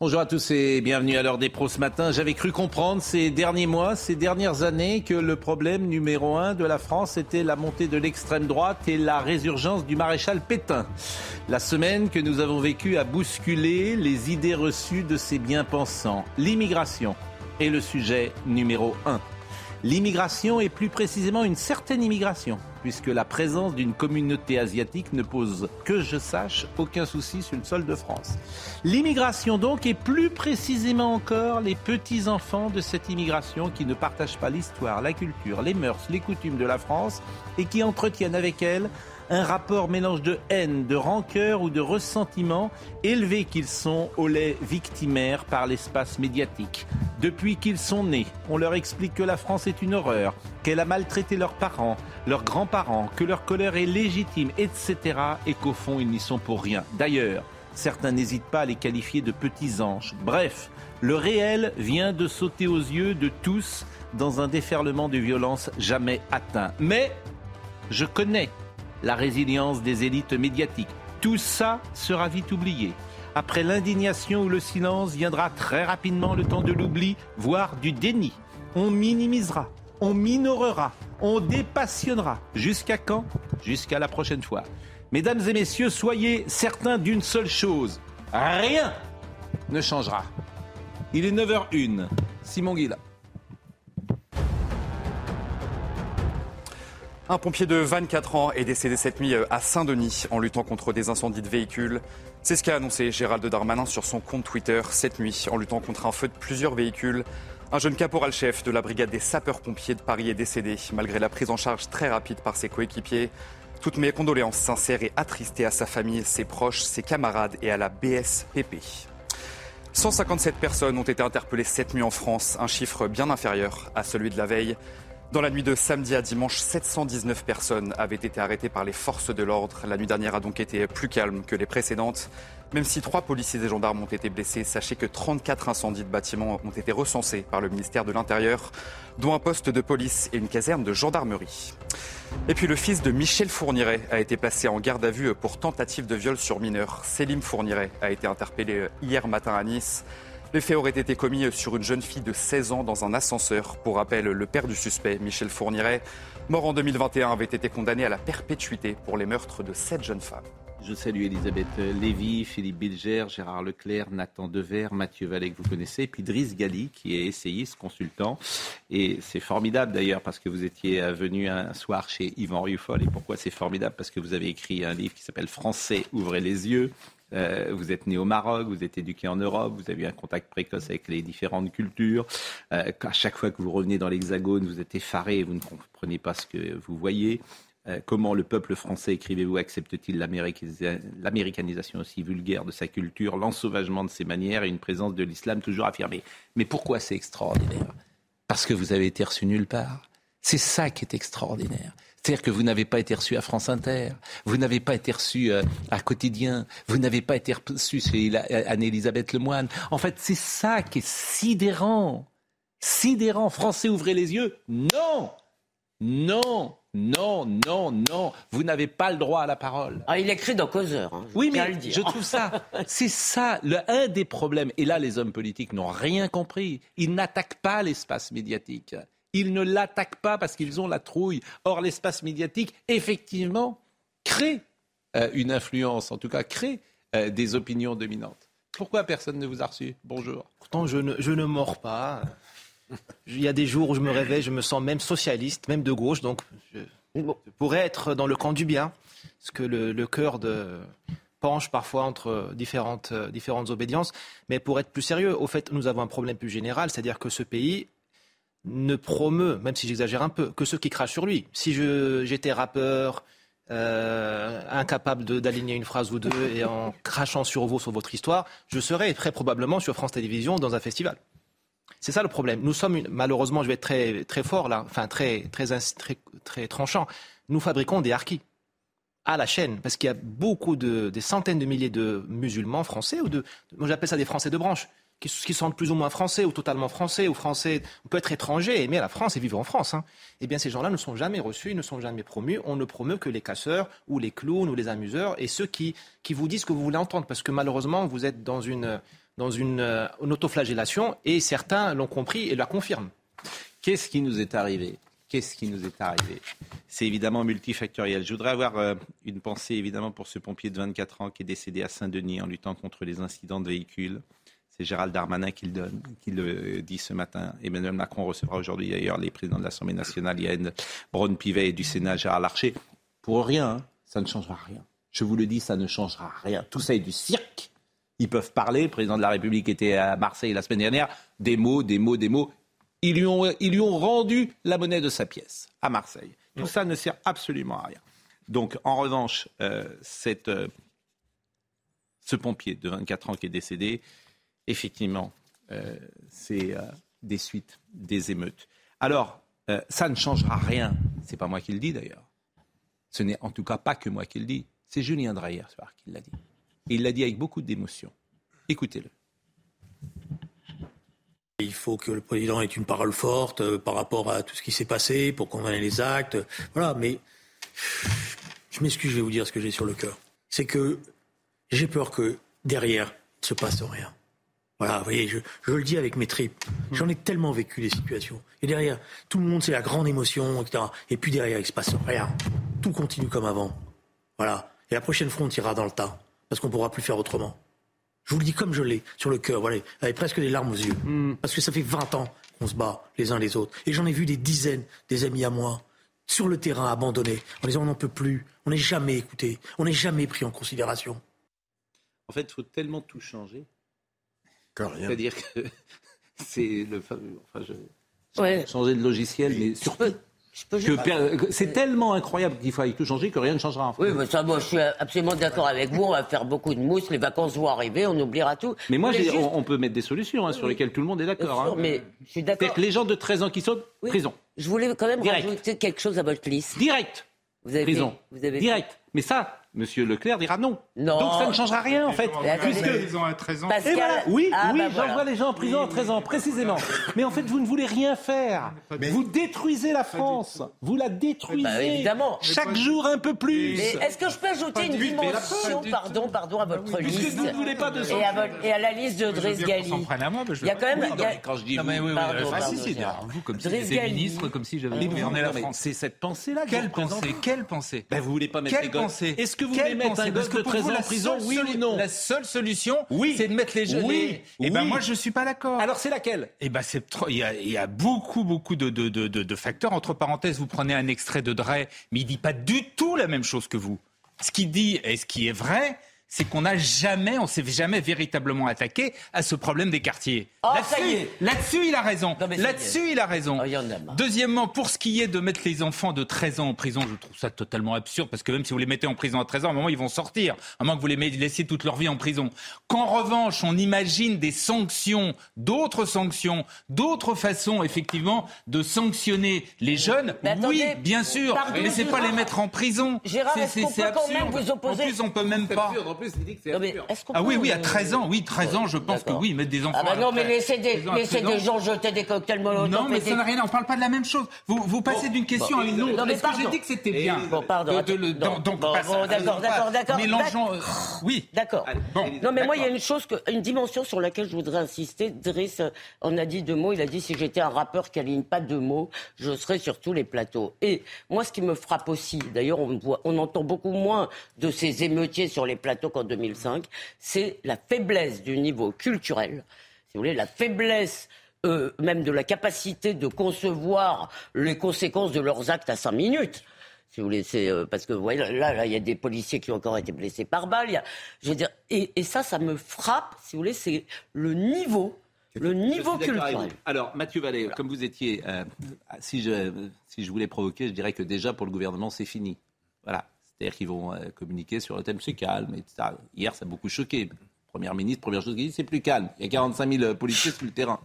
Bonjour à tous et bienvenue à l'heure des pros ce matin. J'avais cru comprendre ces derniers mois, ces dernières années que le problème numéro un de la France était la montée de l'extrême droite et la résurgence du maréchal Pétain. La semaine que nous avons vécue a bousculé les idées reçues de ces bien-pensants. L'immigration est le sujet numéro un. L'immigration et plus précisément une certaine immigration, puisque la présence d'une communauté asiatique ne pose, que je sache, aucun souci sur le sol de France. L'immigration donc, et plus précisément encore les petits-enfants de cette immigration qui ne partagent pas l'histoire, la culture, les mœurs, les coutumes de la France et qui entretiennent avec elle un rapport mélange de haine, de rancœur ou de ressentiment, élevés qu'ils sont au lait victimaire par l'espace médiatique. Depuis qu'ils sont nés, on leur explique que la France est une horreur, qu'elle a maltraité leurs parents, leurs grands-parents, que leur colère est légitime, etc. et qu'au fond, ils n'y sont pour rien. D'ailleurs, certains n'hésitent pas à les qualifier de petits anges. Bref, le réel vient de sauter aux yeux de tous dans un déferlement de violence jamais atteint. Mais je connais la résilience des élites médiatiques. Tout ça sera vite oublié. Après l'indignation ou le silence viendra très rapidement le temps de l'oubli, voire du déni. On minimisera, on minorera, on dépassionnera. Jusqu'à quand? Jusqu'à la prochaine fois. Mesdames et messieurs, soyez certains d'une seule chose. Rien ne changera. Il est 9h01. Simon Guilla. Un pompier de 24 ans est décédé cette nuit euh, à Saint-Denis en luttant contre des incendies de véhicules. C'est ce qu'a annoncé Gérald Darmanin sur son compte Twitter cette nuit en luttant contre un feu de plusieurs véhicules. Un jeune caporal-chef de la brigade des sapeurs-pompiers de Paris est décédé malgré la prise en charge très rapide par ses coéquipiers. Toutes mes condoléances sincères et attristées à sa famille, ses proches, ses camarades et à la BSPP. 157 personnes ont été interpellées cette nuit en France, un chiffre bien inférieur à celui de la veille. Dans la nuit de samedi à dimanche, 719 personnes avaient été arrêtées par les forces de l'ordre. La nuit dernière a donc été plus calme que les précédentes. Même si trois policiers et gendarmes ont été blessés, sachez que 34 incendies de bâtiments ont été recensés par le ministère de l'Intérieur, dont un poste de police et une caserne de gendarmerie. Et puis le fils de Michel Fourniret a été placé en garde à vue pour tentative de viol sur mineur. Célim Fourniret a été interpellé hier matin à Nice. Les faits auraient été commis sur une jeune fille de 16 ans dans un ascenseur. Pour rappel, le père du suspect, Michel Fourniret, mort en 2021, avait été condamné à la perpétuité pour les meurtres de sept jeunes femmes. Je salue Elisabeth Lévy, Philippe Bilger, Gérard Leclerc, Nathan Dever, Mathieu Vallée que vous connaissez, et puis Driss Gali qui est essayiste, consultant. Et c'est formidable d'ailleurs parce que vous étiez venu un soir chez Yvan Rufol. Et pourquoi c'est formidable? Parce que vous avez écrit un livre qui s'appelle Français, ouvrez les yeux euh, vous êtes né au Maroc, vous êtes éduqué en Europe, vous avez eu un contact précoce avec les différentes cultures. Euh, à chaque fois que vous revenez dans l'Hexagone, vous êtes effaré et vous ne comprenez pas ce que vous voyez. Euh, comment le peuple français, écrivez-vous, accepte-t-il l'américanisation aussi vulgaire de sa culture, l'ensauvagement de ses manières et une présence de l'islam toujours affirmée? Mais pourquoi c'est extraordinaire? Parce que vous avez été reçu nulle part. C'est ça qui est extraordinaire. C'est-à-dire que vous n'avez pas été reçu à France Inter, vous n'avez pas été reçu euh, à Quotidien, vous n'avez pas été reçu chez Anne-Elisabeth Lemoine. En fait, c'est ça qui est sidérant. Sidérant. Français, ouvrez les yeux. Non Non non, non, non, vous n'avez pas le droit à la parole. Ah, il écrit dans Causeur. Hein, oui, mais je trouve ça, c'est ça, le, un des problèmes. Et là, les hommes politiques n'ont rien compris. Ils n'attaquent pas l'espace médiatique. Ils ne l'attaquent pas parce qu'ils ont la trouille. Or, l'espace médiatique, effectivement, crée euh, une influence, en tout cas crée euh, des opinions dominantes. Pourquoi personne ne vous a reçu? Bonjour. Pourtant, je ne, je ne mords pas. Il y a des jours où je me réveille, je me sens même socialiste, même de gauche, donc je, pourrais être dans le camp du bien, parce que le, cœur de, penche parfois entre différentes, différentes obédiences. Mais pour être plus sérieux, au fait, nous avons un problème plus général, c'est-à-dire que ce pays ne promeut, même si j'exagère un peu, que ceux qui crachent sur lui. Si j'étais rappeur, euh, incapable d'aligner une phrase ou deux et en crachant sur vous, sur votre histoire, je serai très probablement sur France Télévisions dans un festival. C'est ça le problème. Nous sommes, malheureusement, je vais être très, très fort là, enfin très, très, très, très tranchant. Nous fabriquons des harkis à la chaîne, parce qu'il y a beaucoup de, des centaines de milliers de musulmans français, ou de, moi j'appelle ça des Français de branche, qui, qui, sont plus ou moins français, ou totalement français, ou français, on peut être étranger, aimer la France et vivre en France. Hein. Eh bien ces gens-là ne sont jamais reçus, ne sont jamais promus, on ne promeut que les casseurs, ou les clowns, ou les amuseurs, et ceux qui, qui vous disent que vous voulez entendre, parce que malheureusement vous êtes dans une dans une, euh, autoflagellation et certains l'ont compris et la confirment. Qu'est-ce qui nous est arrivé? Qu'est-ce qui nous est arrivé? C'est évidemment multifactoriel. Je voudrais avoir euh, une pensée évidemment pour ce pompier de 24 ans qui est décédé à Saint-Denis en luttant contre les incidents de véhicules. C'est Gérald Darmanin qui le, dit ce matin. Emmanuel Macron recevra aujourd'hui d'ailleurs les présidents de l'Assemblée nationale, Yann Braun-Pivet et du Sénat, Gérard Larcher. Pour rien, hein, ça ne changera rien. Je vous le dis, ça ne changera rien. Tout ça est du cirque. Ils peuvent parler. Le président de la République était à Marseille la semaine dernière. Des mots, des mots, des mots. Ils lui ont, rendu la monnaie de sa pièce à Marseille. Tout ça ne sert absolument à rien. Donc, en revanche, euh, euh, ce pompier de 24 ans qui est décédé, effectivement, euh, c'est des suites des émeutes. Alors, ça ne changera rien. C'est pas moi qui le dis d'ailleurs. Ce n'est en tout cas pas que moi qui le dis. C'est Julien Dreyer soir qui l'a dit. Il l'a dit avec beaucoup d'émotion. Écoutez-le. Il faut que le président ait une parole forte euh, par rapport à tout ce qui s'est passé pour condamner les actes. Voilà, mais je m'excuse, je vais vous dire ce que j'ai sur le cœur. C'est que j'ai peur que derrière, il ne se passe rien. Voilà, vous voyez, je, le dis avec mes tripes. J'en ai tellement vécu des situations. Et derrière, tout le monde, c'est la grande émotion, etc. Et puis derrière, il ne se passe rien. Tout continue comme avant. Voilà. Et la prochaine fois, on ira dans le tas parce qu'on ne pourra plus faire autrement. Je vous le dis comme je l'ai, sur le cœur, voilà, avec presque des larmes aux yeux. Hmm. Parce que ça fait 20 ans qu'on se bat les uns les autres. Et j'en ai vu des dizaines, des amis à moi, sur le terrain abandonnés, en disant on n'en peut plus, on n'est jamais écouté, on n'est jamais pris en considération. En fait, il faut tellement tout changer. C'est-à-dire que c'est le fameux. Enfin, je... Changer de logiciel, mais surtout c'est tellement incroyable qu'il faille tout changer que rien ne changera. Oui, mais ça, moi, je suis absolument d'accord avec vous. On va faire beaucoup de mousse. Les vacances vont arriver. On oubliera tout. Mais moi, on, peut mettre des solutions hein, sur lesquelles tout le monde est d'accord. Hein. Mais je suis d'accord. les gens de 13 ans qui sautent, prison. Je voulais quand même rajouter quelque chose à votre liste. Direct. Vous avez prison. Vous avez Direct. Mais ça, Monsieur Leclerc dira non. Donc ça ne changera rien en fait. Puisque... prison à 13 ans. Et voilà, oui, ah, oui, bah j'envoie les gens en prison à 13 ans, précisément. Mais en fait, vous ne voulez rien faire. Vous détruisez la France. Vous la détruisez. Bah, évidemment. Chaque jour un peu plus. Est-ce que je peux ajouter une dimension, pardon, pardon, à votre liste vous ne voulez pas de et, à et à la liste de Driss Gali. Il y a quand même. Quand je dis vous, vous comme si j'étais ministre, comme si j'avais gouverné la France. C'est cette pensée-là. Quelle pensée? Quelle pensée? Vous voulez pas mettre les. Est-ce que vous voulez mettre un gosse de 13 ans en prison, oui ou non La seule solution, oui. c'est de mettre les jeunes. Oui. Et eh ben moi, je suis pas d'accord. Alors c'est laquelle? Eh ben c'est il y a, il y a beaucoup beaucoup de, de, de, de, facteurs. Entre parenthèses, vous prenez un extrait de Dre, mais il dit pas du tout la même chose que vous. Ce qu'il dit et ce qui est vrai, c'est qu'on n'a jamais, on s'est jamais véritablement attaqué à ce problème des quartiers. Oh, là-dessus, il a raison. Là-dessus, il a raison. Oh, Deuxièmement, pour ce qui est de mettre les enfants de 13 ans en prison, je trouve ça totalement absurde parce que même si vous les mettez en prison à 13 ans, à un moment, ils vont sortir. À moins que vous les laissiez toute leur vie en prison. Qu'en revanche, on imagine des sanctions, d'autres sanctions, d'autres façons, effectivement, de sanctionner les jeunes. oui, bien sûr. Mais c'est pas les mettre en prison. C'est absurde. En plus, on peut même pas plus, il dit que c'est absurde. Ah oui, oui, à 13 ans, oui, 13 ans, je pense que oui, mettre des enfants. Ah bah non, mais laissez des, laissez des gens jeter des cocktails molotov. Non, mais ça n'a rien, on parle pas de la même chose. Vous, vous passez d'une question à une autre. Non, mais Est-ce que j'ai dit que c'était bien Bon, pardon. Donc, d'accord, d'accord, d'accord. Mélangeons. Euh, oui. D'accord. Non, mais moi, il y a une chose, une dimension sur laquelle je voudrais insister. Driss en a dit deux mots. Il a dit si j'étais un rappeur qui aligne pas deux mots, je serais sur tous les plateaux. Et moi, ce qui me frappe aussi, d'ailleurs, on, on entend beaucoup moins de ces émeutiers sur les plateaux qu'en 2005, c'est la faiblesse du niveau culturel, si vous voulez, la faiblesse euh, même de la capacité de concevoir les conséquences de leurs actes à cinq minutes. Si vous voulez, c'est euh, parce que vous voyez, là, il y a des policiers qui ont encore été blessés par balle. je veux dire, et, ça, ça me frappe. Si vous voulez, c'est le niveau le niveau culturel. Alors, Mathieu Vallée, comme vous étiez, euh, si, je, si je voulais provoquer, je dirais que déjà pour le gouvernement, c'est fini. Voilà, C'est-à-dire qu'ils vont euh, communiquer sur le thème c'est calme, etc. Hier, ça a beaucoup choqué. Première ministre, première chose qu'il dit, c'est plus calme. Il y a 45 000 policiers sur le terrain.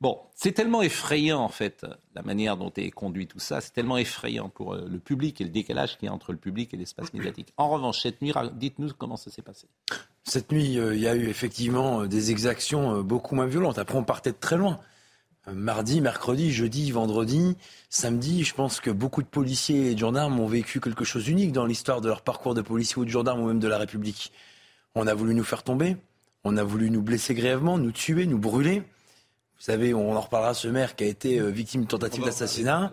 Bon, c'est tellement effrayant en fait, la manière dont est conduit tout ça, c'est tellement effrayant pour euh, le public et le décalage qu'il y a entre le public et l'espace médiatique. En revanche, cette nuit, dites-nous comment ça s'est passé. Cette nuit, euh, il y a eu effectivement euh, des exactions beaucoup moins violentes. Après, on partait de très loin. Mardi, mercredi, jeudi, vendredi, samedi, je pense que beaucoup de policiers et de gendarmes ont vécu quelque chose d'unique dans l'histoire de leur parcours de policier ou de gendarme ou même de la République. On a voulu nous faire tomber, on a voulu nous blesser grièvement, nous tuer, nous brûler. Vous savez, on en reparlera, ce maire qui a été euh, victime de tentative d'assassinat.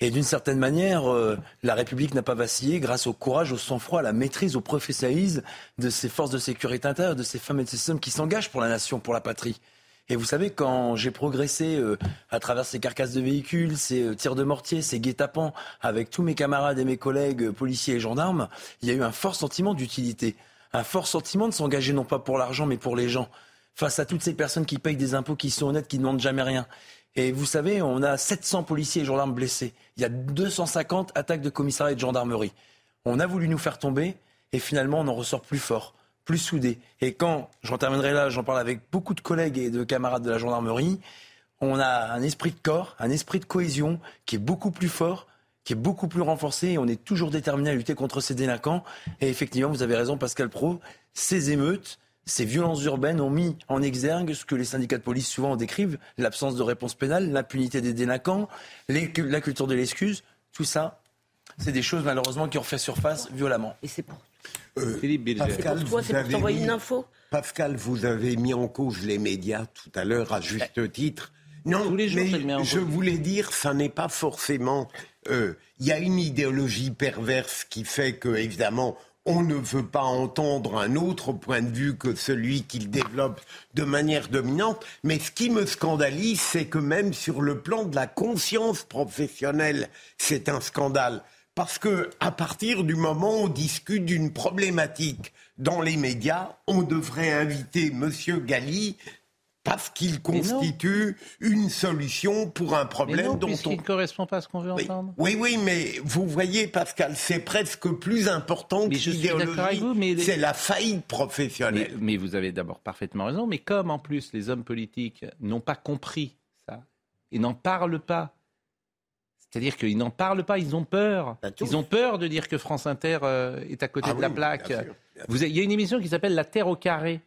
Et d'une certaine manière, euh, la République n'a pas vacillé grâce au courage, au sang-froid, à la maîtrise, au professionnalisme de ces forces de sécurité intérieure, de ces femmes et de ces hommes qui s'engagent pour la nation, pour la patrie. Et vous savez, quand j'ai progressé euh, à travers ces carcasses de véhicules, ces tirs de mortier, ces guet-apens, avec tous mes camarades et mes collègues policiers et gendarmes, il y a eu un fort sentiment d'utilité, un fort sentiment de s'engager non pas pour l'argent, mais pour les gens face à toutes ces personnes qui payent des impôts, qui sont honnêtes, qui ne demandent jamais rien. Et vous savez, on a 700 policiers et gendarmes blessés. Il y a 250 attaques de commissariat et de gendarmerie. On a voulu nous faire tomber et finalement on en ressort plus fort, plus soudé. Et quand, j'en terminerai là, j'en parle avec beaucoup de collègues et de camarades de la gendarmerie, on a un esprit de corps, un esprit de cohésion qui est beaucoup plus fort, qui est beaucoup plus renforcé on est toujours déterminé à lutter contre ces délinquants. Et effectivement, vous avez raison Pascal Pro, ces émeutes, ces violences urbaines ont mis en exergue ce que les syndicats de police souvent décrivent, l'absence de réponse pénale, l'impunité des délinquants, la culture de l'excuse. Tout ça, c'est des choses malheureusement qui ont fait surface violemment. Et c'est pour euh, Philippe Pascal, toi, c'est pour t'envoyer une info Pascal, vous avez mis en cause les médias tout à l'heure à juste titre. Non, mais je voulais dire, ça n'est pas forcément. Euh, il y a une idéologie perverse qui fait que, évidemment, on ne veut pas entendre un autre point de vue que celui qu'il développe de manière dominante. Mais ce qui me scandalise, c'est que même sur le plan de la conscience professionnelle, c'est un scandale. Parce que à partir du moment où on discute d'une problématique dans les médias, on devrait inviter M. Galli parce qu'il constitue une solution pour un problème non, dont on ne correspond pas à ce qu'on veut entendre. Oui, oui, mais vous voyez, Pascal, c'est presque plus important que l'idéologie. C'est la faillite professionnelle. Mais, vous avez d'abord parfaitement raison. Mais comme en plus les hommes politiques n'ont pas compris ça et n'en parlent pas. C'est-à-dire qu'ils n'en parlent pas, ils ont peur. Bah, ils ont peur de dire que France Inter euh, est à côté ah de la plaque. Vous il y a une émission qui s'appelle La Terre au carré.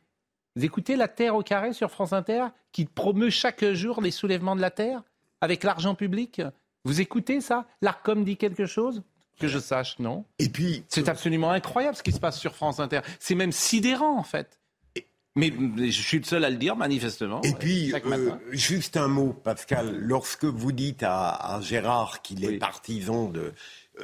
Vous écoutez La Terre au carré sur France Inter, qui promeut chaque jour les soulèvements de la Terre avec l'argent public? Vous écoutez ça? L'ARCOM dit quelque chose? Que je sache, non Et puis. C'est absolument incroyable ce qui se passe sur France Inter. C'est même sidérant, en fait. Mais je suis le seul à le dire, manifestement. Et puis, euh, juste un mot, Pascal. Lorsque vous dites à, Gérard qu'il est partisan de. Euh,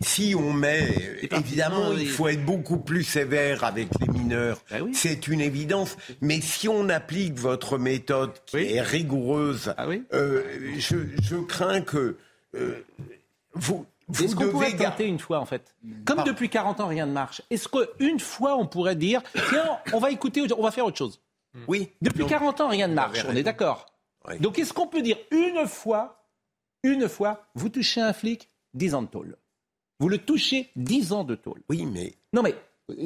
si on met, évidemment, il faut être beaucoup plus sévère avec les mineurs. Ben C'est une évidence. Mais si on applique votre méthode qui est rigoureuse, ah euh, je, crains que euh, vous. Est-ce qu'on pourrait tenter une fois, en fait Comme depuis 40 ans, rien ne marche. Est-ce qu'une fois, on pourrait dire, tiens, on va écouter, on va faire autre chose Oui. Depuis 40 ans, rien ne marche. On est d'accord. Donc, est-ce qu'on peut dire une fois, une fois, vous touchez un flic, 10 ans de tôle vous le touchez 10 ans de tôle. Oui, mais. Non, mais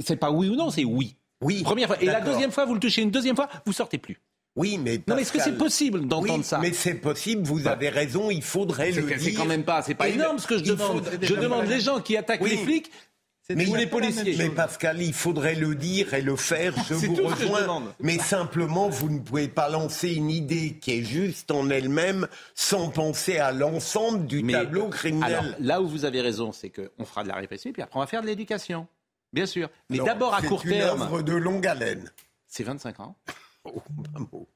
c'est pas oui ou non, c'est oui. Oui. Première fois. Et la deuxième fois, vous le touchez une deuxième fois, vous sortez plus. Oui, mais. non, mais est-ce que c'est possible d'entendre ça Mais c'est possible, vous avez raison, il faudrait le dire. C'est quand même pas, c'est pas énorme ce que je demande. Je demande les gens qui attaquent les flics, mais les policiers. Mais Pascal, il faudrait le dire et le faire. Je vous rejoins. Mais simplement, vous ne pouvez pas lancer une idée qui est juste en elle-même sans penser à l'ensemble du tableau criminel. Alors, là où vous avez raison, c'est qu'on fera de la répression, puis après on va faire de l'éducation. Bien sûr. Mais d'abord à court terme. C'est une œuvre de longue haleine. C'est 25 ans. Oh,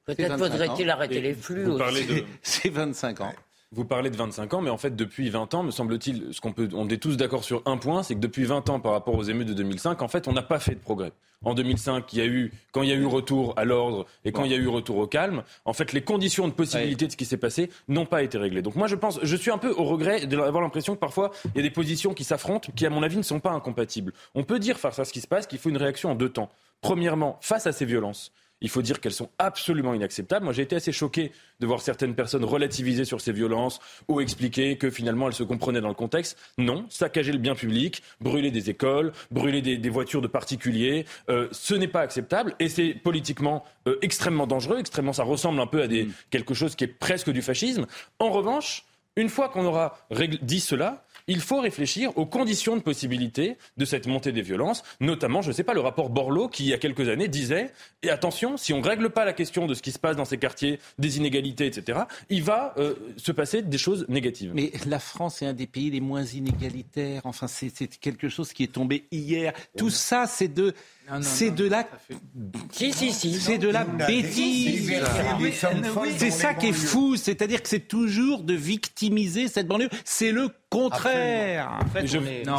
Peut-être faudrait-il arrêter les flux aussi. C'est 25 ans. Vous parlez de 25 ans, mais en fait, depuis 20 ans, me semble-t-il, ce qu'on peut, on est tous d'accord sur un point, c'est que depuis 20 ans, par rapport aux émeutes de 2005, en fait, on n'a pas fait de progrès. En 2005, il y a eu, quand il y a eu retour à l'ordre et quand il y a eu retour au calme, en fait, les conditions de possibilité de ce qui s'est passé n'ont pas été réglées. Donc moi, je pense, je suis un peu au regret d'avoir l'impression que parfois, il y a des positions qui s'affrontent, qui, à mon avis, ne sont pas incompatibles. On peut dire, face à ce qui se passe, qu'il faut une réaction en deux temps. Premièrement, face à ces violences, il faut dire qu'elles sont absolument inacceptables. Moi, j'ai été assez choqué de voir certaines personnes relativiser sur ces violences ou expliquer que finalement elles se comprenaient dans le contexte. Non, saccager le bien public, brûler des écoles, brûler des, voitures de particuliers, euh, ce n'est pas acceptable et c'est politiquement euh, extrêmement dangereux, extrêmement, ça ressemble un peu à des, mm. quelque chose qui est presque du fascisme. En revanche, une fois qu'on aura dit cela, il faut réfléchir aux conditions de possibilité de cette montée des violences, notamment, je ne sais pas, le rapport Borloo qui, il y a quelques années, disait et attention, si on ne règle pas la question de ce qui se passe dans ces quartiers, des inégalités, etc., il va euh, se passer des choses négatives. Mais la France est un des pays les moins inégalitaires. Enfin, c'est quelque chose qui est tombé hier. Tout ça, c'est de c'est de la. Si, si, si. C'est de la bêtise. C'est ça qui est fou. C'est-à-dire que c'est toujours de victimiser cette banlieue. C'est le contraire.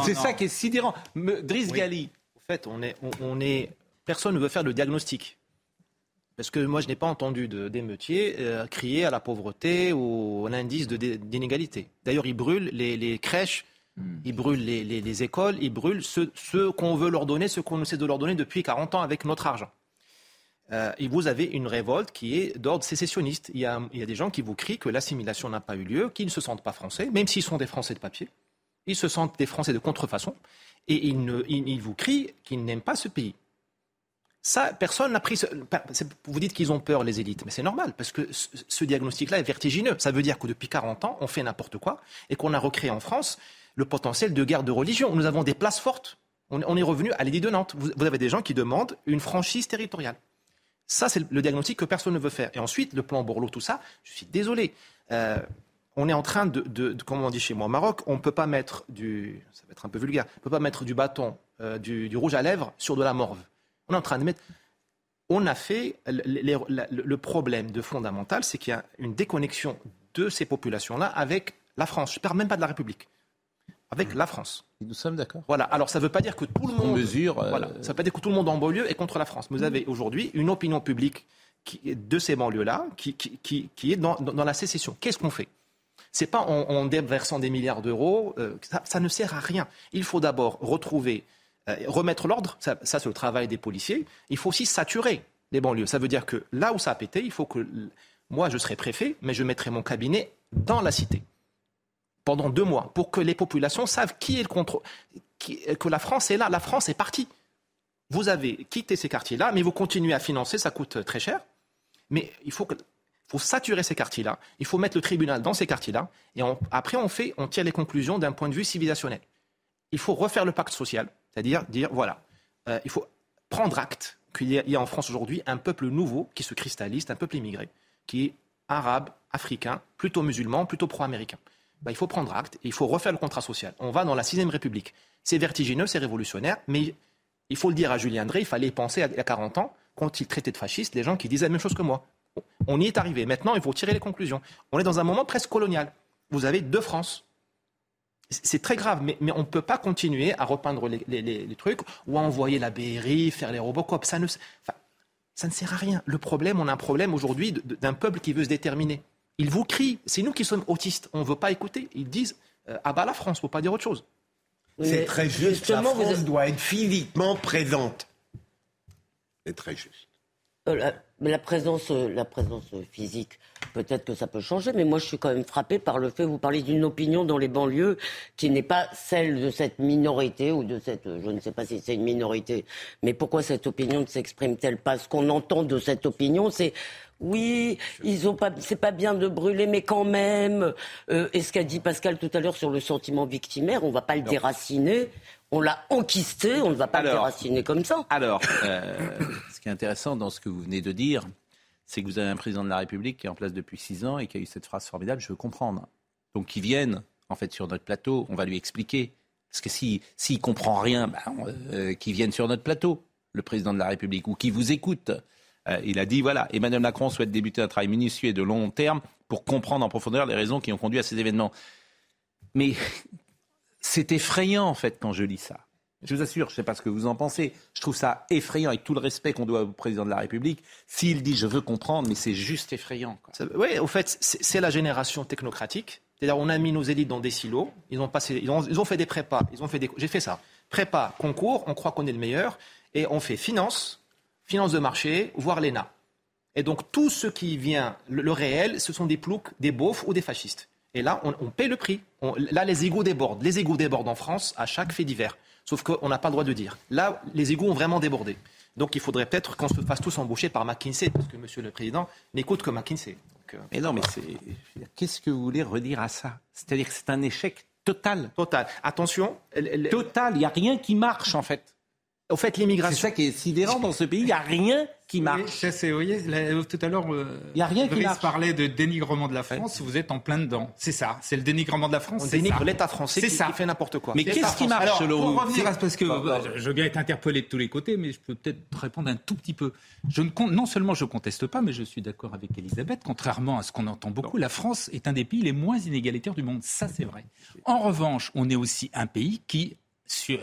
C'est ça qui est sidérant. Driss Gali. En fait, on est, on, est. Personne ne veut faire le diagnostic. Parce que moi, je n'ai pas entendu d'émeutiers euh, crier à la pauvreté ou à l'indice d'inégalité. D'ailleurs, ils brûlent les crèches ils brûlent les, écoles, ils brûlent ce, qu'on veut leur donner, ce qu'on essaie de leur donner depuis 40 ans avec notre argent. Euh, et vous avez une révolte qui est d'ordre sécessionniste. Il y, a, des gens qui vous crient que l'assimilation n'a pas eu lieu, qu'ils ne se sentent pas français, même s'ils sont des Français de papier. Ils se sentent des Français de contrefaçon. Et ils, vous crient qu'ils n'aiment pas ce pays. Ça, personne n'a pris. Vous dites qu'ils ont peur, les élites, mais c'est normal, parce que ce diagnostic-là est vertigineux. Ça veut dire que depuis 40 ans, on fait n'importe quoi et qu'on a recréé en France le potentiel de guerre de religion. Nous avons des places fortes. On, est revenu à l'édit de Nantes. Vous, avez des gens qui demandent une franchise territoriale. Ça, c'est le diagnostic que personne ne veut faire. Et ensuite, le plan Borloo, tout ça, je suis désolé. Euh, on est en train de, comme on dit chez moi au Maroc, on ne peut pas mettre du, ça va être un peu vulgaire, on peut pas mettre du bâton, euh, du, rouge à lèvres sur de la morve. On est en train de mettre, on a fait le problème de fondamental, c'est qu'il y a une déconnexion de ces populations-là avec la France. Je ne parle même pas de la République avec la France. Nous sommes d'accord. Voilà. Alors ça ne veut pas dire que tout le monde. Mesure. Euh, voilà. Ça ne veut pas dire que tout le monde en banlieue est contre la France. Vous avez aujourd'hui une opinion publique qui, de ces banlieues-là qui, qui, qui, est dans, dans la sécession. Qu'est-ce qu'on fait? C'est pas en, déversant des milliards d'euros. Euh, ça, ne sert à rien. Il faut d'abord retrouver, euh, remettre l'ordre. Ça, ça c'est le travail des policiers. Il faut aussi saturer les banlieues. Ça veut dire que là où ça a pété, il faut que moi je serai préfet, mais je mettrai mon cabinet dans la cité pendant deux mois pour que les populations savent qui est le contrôle, que la France est là. La France est partie. Vous avez quitté ces quartiers-là, mais vous continuez à financer, ça coûte très cher. Mais il faut, faut saturer ces quartiers-là. Il faut mettre le tribunal dans ces quartiers-là. Et après, on, fait, on tire les conclusions d'un point de vue civilisationnel. Il faut refaire le pacte social, c'est-à-dire dire, voilà, euh, il faut prendre acte qu'il y, a en France aujourd'hui un peuple nouveau qui se cristallise, un peuple immigré, qui est arabe, africain, plutôt musulman, plutôt pro-américain. Bah, il faut prendre acte il faut refaire le contrat social. On va dans la sixième République. C'est vertigineux, c'est révolutionnaire, mais il faut le dire à Julien André, il fallait penser à 40 ans, quand il traitait de fasciste, les gens qui disaient la même chose que moi. On y est arrivé. Maintenant, il faut tirer les conclusions. On est dans un moment presque colonial. Vous avez deux France. C'est très grave, mais, on ne peut pas continuer à repeindre les, trucs ou à envoyer la BRI, faire les Robocop. Ça ça ne sert à rien. Le problème, on a un problème aujourd'hui d'un peuple qui veut se déterminer. Ils vous crient. C'est nous qui sommes autistes. On ne veut pas écouter. Ils disent euh, Ah bah la France, il ne faut pas dire autre chose. C'est très juste. La France doit être physiquement présente. C'est très juste. Euh, la, présence, euh, la présence physique, peut-être que ça peut changer, mais moi je suis quand même frappé par le fait, vous parlez d'une opinion dans les banlieues qui n'est pas celle de cette minorité ou de cette, je ne sais pas si c'est une minorité, mais pourquoi cette opinion ne s'exprime-t-elle pas? Ce qu'on entend de cette opinion, c'est oui, ils ont pas, c'est pas bien de brûler, mais quand même. Euh, et ce qu'a dit Pascal tout à l'heure sur le sentiment victimaire, on va pas le déraciner. On l'a enquisté, on ne va pas le déraciner comme ça. Alors, euh, ce qui est intéressant dans ce que vous venez de dire, c'est que vous avez un président de la République qui est en place depuis six ans et qui a eu cette phrase formidable, je veux comprendre. Donc, qui vienne, en fait, sur notre plateau, on va lui expliquer. Parce que s'il si, ne comprend rien, ben, euh, qu'il vienne sur notre plateau, le président de la République, ou qui vous écoute. Euh, il a dit voilà, Emmanuel Macron souhaite débuter un travail minutieux et de long terme pour comprendre en profondeur les raisons qui ont conduit à ces événements. Mais c'est effrayant en fait quand je lis ça. Je vous assure, je ne sais pas ce que vous en pensez. Je trouve ça effrayant avec tout le respect qu'on doit au président de la République. S'il dit je veux comprendre, mais c'est juste effrayant. Oui, au fait, c'est la génération technocratique. C'est-à-dire, on a mis nos élites dans des silos. Ils ont, ils ont, fait des prépas. Des, j'ai fait ça. Prépa, concours, on croit qu'on est le meilleur. Et on fait finance, finance de marché, voire l'ENA. Et donc tout ce qui vient, le, réel, ce sont des ploucs, des beaufs ou des fascistes. Et là, on, paie le prix. là, les égouts débordent. Les égouts débordent en France à chaque fait divers. Sauf qu'on n'a pas le droit de dire. Là, les égouts ont vraiment débordé. Donc il faudrait peut-être qu'on se fasse tous embaucher par McKinsey, parce que Monsieur le Président n'écoute que McKinsey. Euh, mais non, mais qu'est-ce que vous voulez redire à ça? C'est-à-dire que c'est un échec total. Total. Attention. Total. Il n'y a rien qui marche en fait. Au fait, l'immigration. C'est ça qui est sidérant dans ce pays. Il n'y a rien qui marche. c'est, vous voyez, tout à l'heure, il y a rien qui marche. parlait de dénigrement de la France. Vous êtes en plein dedans. C'est ça. C'est le dénigrement de la France. On dénigre l'État français qui, ça. fait n'importe quoi. Mais qu'est-ce qui marche Alors, Pour revenir à parce que je veux bien être interpellé de tous les côtés, mais je peux peut-être répondre un tout petit peu. Je ne non seulement je conteste pas, mais je suis d'accord avec Elisabeth. Contrairement à ce qu'on entend beaucoup, la France est un des pays les moins inégalitaires du monde. Ça, c'est vrai. En revanche, on est aussi un pays qui euh, euh, s'il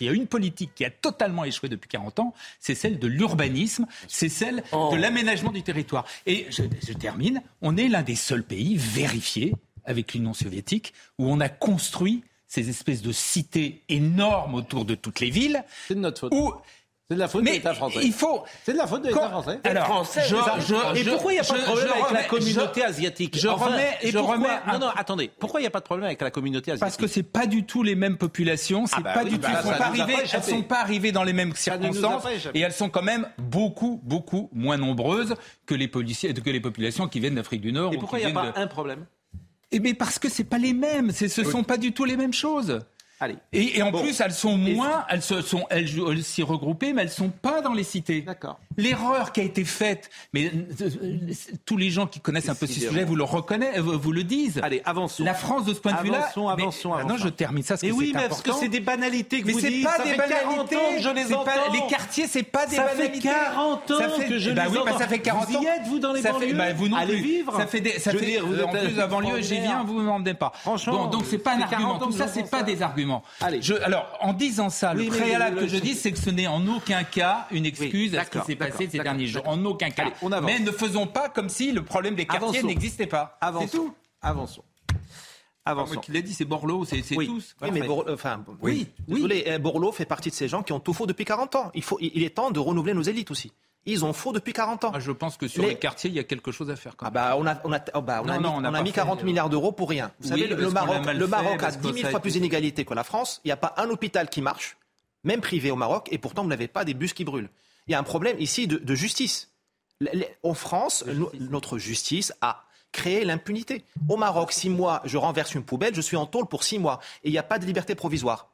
y a une politique qui a totalement échoué depuis 40 ans, c'est celle de l'urbanisme, c'est celle de oh. l'aménagement du territoire. Et je, je termine, on est l'un des seuls pays vérifiés avec l'Union soviétique où on a construit ces espèces de cités énormes autour de toutes les villes. C'est de notre faute. Où c'est de la faute de l'État français. Il faut. C'est de la faute de l'État français. Alors, français, et pourquoi il n'y a pas de problème avec la communauté asiatique Je remets. Et je remets. Non, non, attendez. Pourquoi il n'y a pas de problème avec la communauté asiatique Parce que c'est pas du tout les mêmes populations. C'est ah bah pas du tout. Bah sont pas arrivées, elles sont pas arrivées dans les mêmes circonstances. Et elles sont quand même beaucoup, beaucoup moins nombreuses que les policiers, que les populations qui viennent d'Afrique du Nord. Et pourquoi il n'y a pas un problème? Eh bien parce que c'est pas les mêmes, ce ne sont pas du tout les mêmes choses. Allez. Et, en plus, elles sont moins, elles se sont, elles, s'y regroupées, mais elles sont pas dans les cités. D'accord. L'erreur qui a été faite, mais euh, tous les gens qui connaissent un peu ce sujet vous le reconnaissent, euh, vous le disent. Allez, avançons. La France, de ce point de vue-là, avançons, avançons, avançons. Non, je termine ça. Parce mais que oui, mais parce que c'est des banalités que mais vous dites. Pas ça des fait banalités. 40 ans que je les entends. Pas, les quartiers, c'est pas des ça banalités. Ça fait 40 ans que je bah les oui, entends. Bah ça fait 40 ans. Vous y êtes, vous, dans les ça banlieues fait, bah, vous non Allez plus. vivre. Ça fait, des, ça fait dire, en plus, la banlieue, j'y viens, vous ne m'en pas. Franchement. Donc, c'est pas un argument. Tout ça, c'est pas des arguments. Alors, en disant ça, le préalable que je dis, c'est que ce n'est en aucun cas une excuse à ce qui s'est passé ces derniers jours. En aucun cas. Mais ne faisons pas comme si le problème des quartiers n'existait pas. C'est tout. Avançons. Avançons. Qu'il a dit, c'est Borloo, c'est tous. Oui, mais Borloo, enfin, oui, désolé, eh, Borloo fait partie de ces gens qui ont tout faux depuis 40 ans. Il, faut, il est temps de renouveler nos élites aussi. Ils ont faux depuis 40 ans. Ah, je pense que sur les... quartiers, il y a quelque chose à faire. Quand ah bah, on a, on a, oh bah, on a mis, on a mis 40 milliards d'euros pour rien. Vous savez, le, Maroc, le Maroc a 10 000 fois plus d'inégalités que la France. Il n'y a pas un hôpital qui marche, même privé au Maroc, et pourtant vous n'avez pas des bus qui brûlent. Il y a un problème ici de, justice. En France, notre justice a créé l'impunité. Au Maroc, six mois, je renverse une poubelle, je suis en tôle pour six mois. Et il n'y a pas de liberté provisoire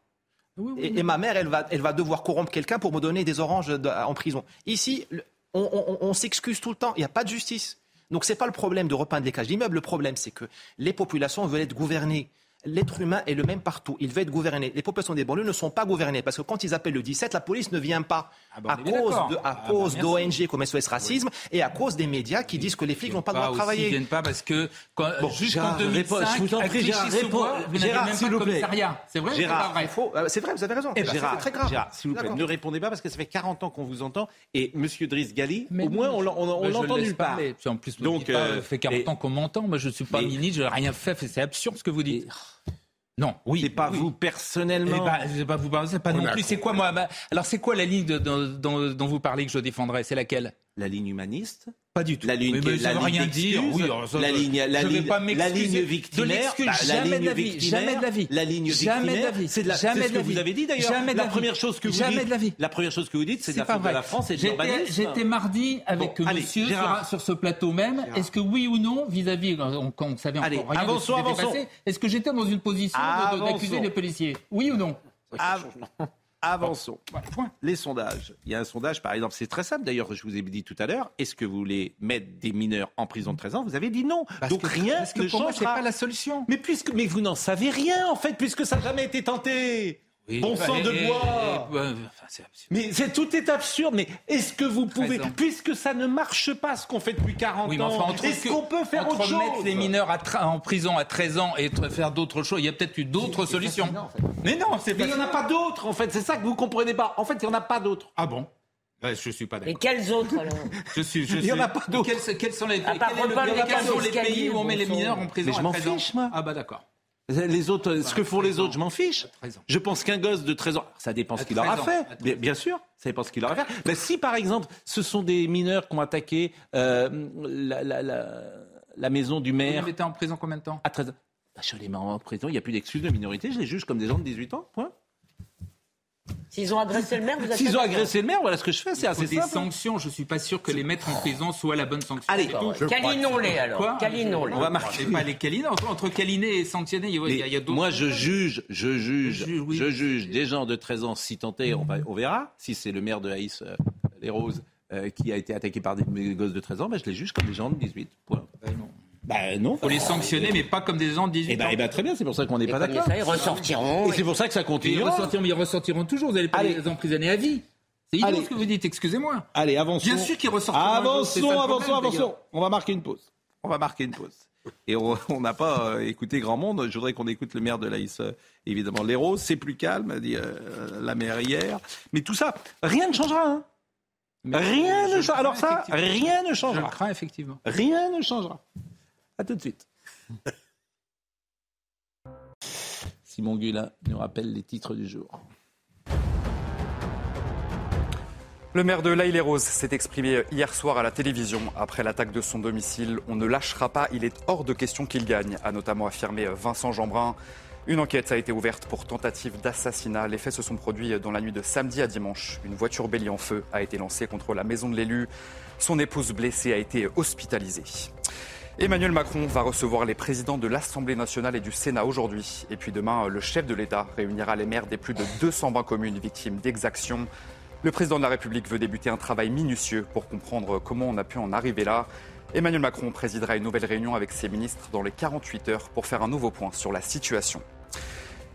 et, ma mère, elle va, elle va devoir corrompre quelqu'un pour me donner des oranges en prison. Ici, on, s'excuse tout le temps. Il n'y a pas de justice. Donc ce n'est pas le problème de repeindre les cages d'immeubles. Le problème, c'est que les populations veulent être gouvernées l'être humain est le même partout. Il veut être gouverné. Les populations des banlieues ne sont pas gouvernées parce que quand ils appellent le 17, la police ne vient pas ah bah, à, cause de, à ah bah, d'ONG comme SOS Racisme et à cause des médias qui disent que les flics n'ont pas le droit de travailler. Ils ne viennent pas parce que quand, jusqu'en 2005, je vous en prie, Gérard, vous n'avez même pas de commissariat. C'est vrai Gérard, c'est vrai euh, C'est vrai, vous avez raison. Eh ben, c'est très grave. Gérard, s'il vous plaît, ne répondez pas parce que ça fait 40 ans qu'on vous entend et Monsieur Driss Gali, au moins on l'entend nulle part. En plus, donc, ça fait 40 ans qu'on m'entend. Moi, je ne suis pas ministre, je n'ai rien fait. C'est absurde ce que vous dites. Non, oui. C'est pas vous personnellement. Eh ben, c'est pas vous, c'est pas non plus. C'est quoi moi Alors c'est quoi la ligne dont vous parlez que je défendrai? C'est laquelle? La ligne humaniste pas du tout. La ligne, mais, ça veut rien dire. Oui, la ligne, la ligne, la ligne victimaire. De bah, jamais de la vie. Jamais de la vie. La ligne victimaire. C'est de la. Jamais ce que vous avez dit d'ailleurs. Jamais de la première chose que vous Jamais de la vie. La première chose que vous dites, c'est de la faute de la France et de l'urbanisme. J'étais mardi avec monsieur sur ce plateau même. Est-ce que oui ou non, vis-à-vis, on savait encore rien de ce qui s'était passé, est-ce que j'étais dans une position d'accuser les policiers? Oui ou non? Avançons. Les sondages. Il y a un sondage, par exemple, c'est très simple. D'ailleurs, je vous ai dit tout à l'heure, est-ce que vous voulez mettre des mineurs en prison de 13 ans? Vous avez dit non. Donc rien parce que ne pour moi, c'est pas la solution. Mais puisque, mais vous n'en savez rien en fait, puisque ça n'a jamais été tenté bon sang de bois. mais c'est tout est absurde. Mais est-ce que vous pouvez, puisque ça ne marche pas ce qu'on fait depuis 40 ans, est-ce qu'on peut faire autre chose mettre les mineurs en prison à 13 ans et faire d'autres choses, il y a peut-être eu d'autres solutions. Mais non, c'est il n'y en a pas d'autres. En fait, c'est ça que vous comprenez pas. En fait, il n'y en a pas d'autres. Ah bon? Je je suis pas d'accord. Et quels autres alors? Je suis, je Il n'y en a pas d'autres. Quels, sont les, quels, sont les pays où on met les mineurs en prison Mais je m'en fiche, moi. Ah bah d'accord. Les autres, ce que font les autres, je m'en fiche. Je pense qu'un gosse de 13 ans, ça dépend ce qu'il aura fait. Bien, sûr, ça dépend ce qu'il aura fait. Mais si par exemple, ce sont des mineurs qui ont attaqué euh, la, la, la, la, maison du maire. Vous les en prison combien de temps? À 13 ans. Bah, je les mets en prison, il n'y a plus d'excuse de minorité, je les juge comme des gens de 18 ans, point. S'ils ont agressé le maire, vous S'ils ont agressé le maire, voilà ce que je fais, c'est assez des sanctions, je ne suis pas sûr que les mettre en prison soit la bonne sanction. Allez, câlinons-les alors. Câlinons-les. On va marquer. pas les câliner. Entre, entre câliner et sanctionner, il y a, y a Moi, je juge, je juge, je juge des gens de 13 ans, si tenté, on, on verra. Si c'est le maire de Haïs, euh, les Roses, euh, qui a été attaqué par des gosses de 13 ans, ben, je les juge comme des gens de 18. Point. Ben non. Bah non. Faut les sanctionner, mais pas comme des gens de 18 eh ben, ans. Eh ben, très bien, c'est pour ça qu'on n'est pas d'accord. Ils ressortiront. Et c'est pour ça que ça continue. Ils ressortiront, mais ils ressortiront toujours. Vous n'allez pas les emprisonner à vie. C'est idiot ce que vous dites, excusez-moi. Allez, avançons. Bien sûr qu'ils ressortiront. Avançons, avançons, avançons. On va marquer une pause. On va marquer une pause. Et on n'a pas euh, écouté grand monde. Je voudrais qu'on écoute le maire de Laïs, euh, évidemment. L'héros, c'est plus calme, a dit euh, la maire hier. Mais tout ça, rien ne changera. Hein. rien ne changera. Alors ça, rien ne changera. Je crains, effectivement. Rien ne changera. À tout de suite. Simon Gulin nous rappelle les titres du jour. Le maire de l'Aïle-et-Rose s'est exprimé hier soir à la télévision après l'attaque de son domicile. On ne lâchera pas, il est hors de question qu'il gagne, a notamment affirmé Vincent Jeanbrun. Une enquête a été ouverte pour tentative d'assassinat. Les faits se sont produits dans la nuit de samedi à dimanche. Une voiture bélier en feu a été lancée contre la maison de l'élu. Son épouse blessée a été hospitalisée. Emmanuel Macron va recevoir les présidents de l'Assemblée nationale et du Sénat aujourd'hui. Et puis demain, le chef de l'État réunira les maires des plus de 220 communes victimes d'exactions. Le président de la République veut débuter un travail minutieux pour comprendre comment on a pu en arriver là. Emmanuel Macron présidera une nouvelle réunion avec ses ministres dans les 48 heures pour faire un nouveau point sur la situation.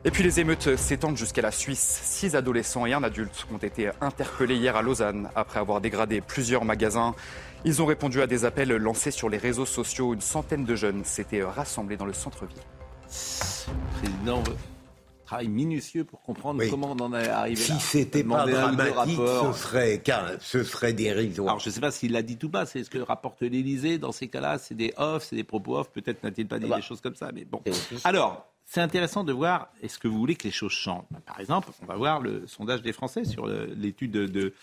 Et puis les émeutes s'étendent jusqu'à la Suisse. Six adolescents et un adulte ont été interpellés hier à Lausanne après avoir dégradé plusieurs magasins. Ils ont répondu à des appels lancés sur les réseaux sociaux. Une centaine de jeunes s'étaient rassemblés dans le centre-ville. Président, travail minutieux pour comprendre comment on en est arrivé si là. Si c'était pas dramatique, ce serait, ce serait dérisoire. Alors je ne sais pas s'il l'a dit tout bas, c'est ce que rapporte l'Élysée dans ces cas-là, c'est des off, c'est des propos off, peut-être n'a-t-il pas dit bah. des choses comme ça, mais bon. Alors, c'est intéressant de voir, est-ce que vous voulez que les choses changent? Par exemple, on va voir le sondage des Français sur l'étude de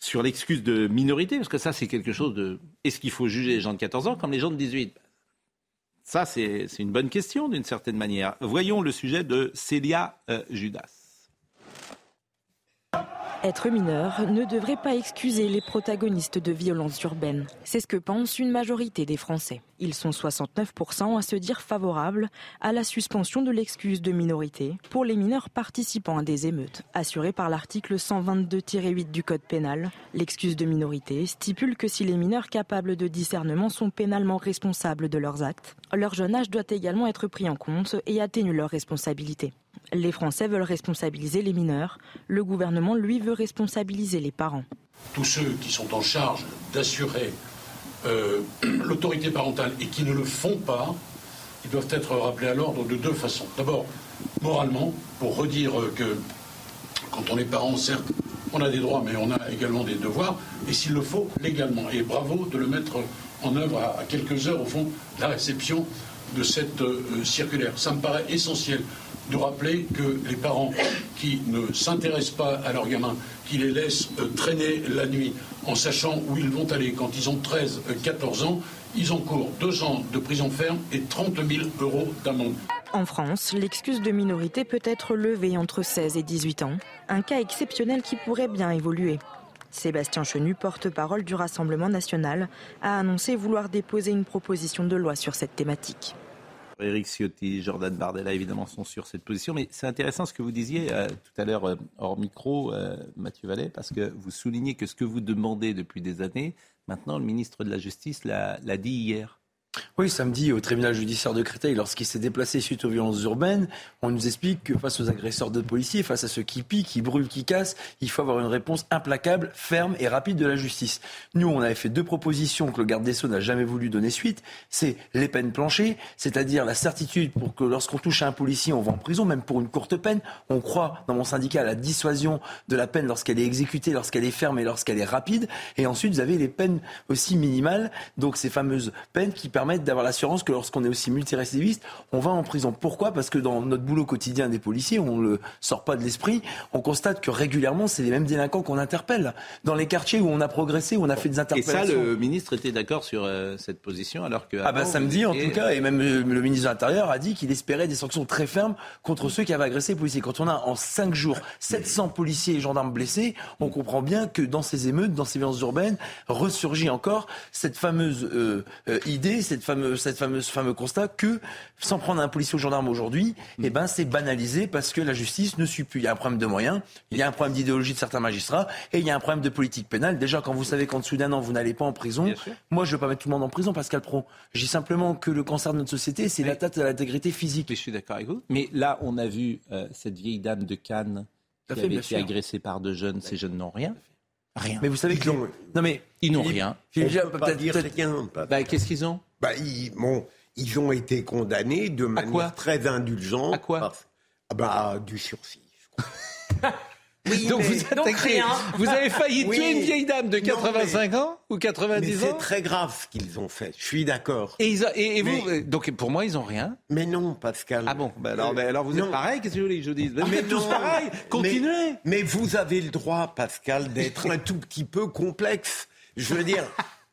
sur l'excuse de minorité, parce que ça, c'est quelque chose de. Est-ce qu'il faut juger les gens de 14 ans comme les gens de 18 Ça, c'est une bonne question d'une certaine manière. Voyons le sujet de Célia euh, Judas. Être mineur ne devrait pas excuser les protagonistes de violences urbaines. C'est ce que pense une majorité des Français. Ils sont 69% à se dire favorables à la suspension de l'excuse de minorité pour les mineurs participant à des émeutes. Assuré par l'article 122-8 du Code pénal, l'excuse de minorité stipule que si les mineurs capables de discernement sont pénalement responsables de leurs actes, leur jeune âge doit également être pris en compte et atténue leur responsabilité. Les Français veulent responsabiliser les mineurs, le gouvernement, lui, veut responsabiliser les parents. Tous ceux qui sont en charge d'assurer euh, l'autorité parentale et qui ne le font pas, ils doivent être rappelés à l'ordre de deux façons. D'abord, moralement, pour redire que quand on est parent, certes, on a des droits, mais on a également des devoirs, et s'il le faut, légalement. Et bravo de le mettre en œuvre à, quelques heures, au fond, la réception de cette euh, circulaire. Ça me paraît essentiel de rappeler que les parents qui ne s'intéressent pas à leurs gamins, qui les laissent euh, traîner la nuit en sachant où ils vont aller quand ils ont 13, 14 euh, ans, ils encourent deux ans de prison ferme et 30 000 euros d'amende. En France, l'excuse de minorité peut être levée entre 16 et 18 ans, un cas exceptionnel qui pourrait bien évoluer. Sébastien Chenu, porte-parole du Rassemblement national, a annoncé vouloir déposer une proposition de loi sur cette thématique. Éric Ciotti, Jordan Bardella, évidemment, sont sur cette position. Mais c'est intéressant ce que vous disiez euh, tout à l'heure euh, hors micro, euh, Mathieu Vallet, parce que vous soulignez que ce que vous demandez depuis des années, maintenant, le ministre de la Justice l'a dit hier. Oui, samedi au tribunal judiciaire de Créteil, lorsqu'il s'est déplacé suite aux violences urbaines, on nous explique que face aux agresseurs de policiers, face à ceux qui piquent, qui brûlent, qui cassent, il faut avoir une réponse implacable, ferme et rapide de la justice. Nous, on avait fait deux propositions que le garde des Sceaux n'a jamais voulu donner suite. C'est les peines planchées, c'est-à-dire la certitude pour que lorsqu'on touche à un policier, on va en prison, même pour une courte peine. On croit, dans mon syndicat, à la dissuasion de la peine lorsqu'elle est exécutée, lorsqu'elle est ferme et lorsqu'elle est rapide. Et ensuite, vous avez les peines aussi minimales, donc ces fameuses peines qui permettent d'avoir l'assurance que lorsqu'on est aussi multirécidiviste, on va en prison. Pourquoi? Parce que dans notre boulot quotidien des policiers, on ne le sort pas de l'esprit, on constate que régulièrement, c'est les mêmes délinquants qu'on interpelle. Dans les quartiers où on a progressé, où on a fait des interpellations. Et ça, le ministre était d'accord sur euh, cette position alors que... Ah bah samedi en tout cas, et même le, ministre de l'Intérieur a dit qu'il espérait des sanctions très fermes contre ceux qui avaient agressé les policiers. Quand on a en cinq jours 700 policiers et gendarmes blessés, on comprend bien que dans ces émeutes, dans ces violences urbaines, ressurgit encore cette fameuse euh, euh, idée, cette fameuse, cette fameuse fameux constat que sans prendre un policier ou gendarme aujourd'hui, mm. eh ben c'est banalisé parce que la justice ne suit plus. Il y a un problème de moyens, il y a un problème d'idéologie de certains magistrats et il y a un problème de politique pénale. Déjà, quand vous savez qu'en dessous d'un an vous n'allez pas en prison, moi je veux pas mettre tout le monde en prison, Pascal Pro. Je dis simplement que le cancer de notre société, c'est l'atteinte à l'intégrité physique. je suis d'accord avec vous. Mais là, on a vu euh, cette vieille dame de Cannes qui avait été agressée par deux jeunes. Ces jeunes n'ont rien. Rien. Mais vous savez qu'ils ont. Non mais ils n'ont rien. Bah, qu'est-ce qu'ils ont? Bah, ils, bon, ils ont été condamnés de manière très indulgente. À quoi ah bah, du sursis. Oui, donc vous vous avez failli tuer une vieille dame de 85 ans ou 90 ans. C'est très grave ce qu'ils ont fait. Je suis d'accord. Et, et, vous, donc pour moi ils ont rien. Mais non, Pascal. Ah bon, alors, ben alors vous êtes pareil. Qu'est-ce que vous voulez que je dise Mais tous pareil. Continuez. Mais, mais vous avez le droit, Pascal, d'être un tout petit peu complexe. Je veux dire,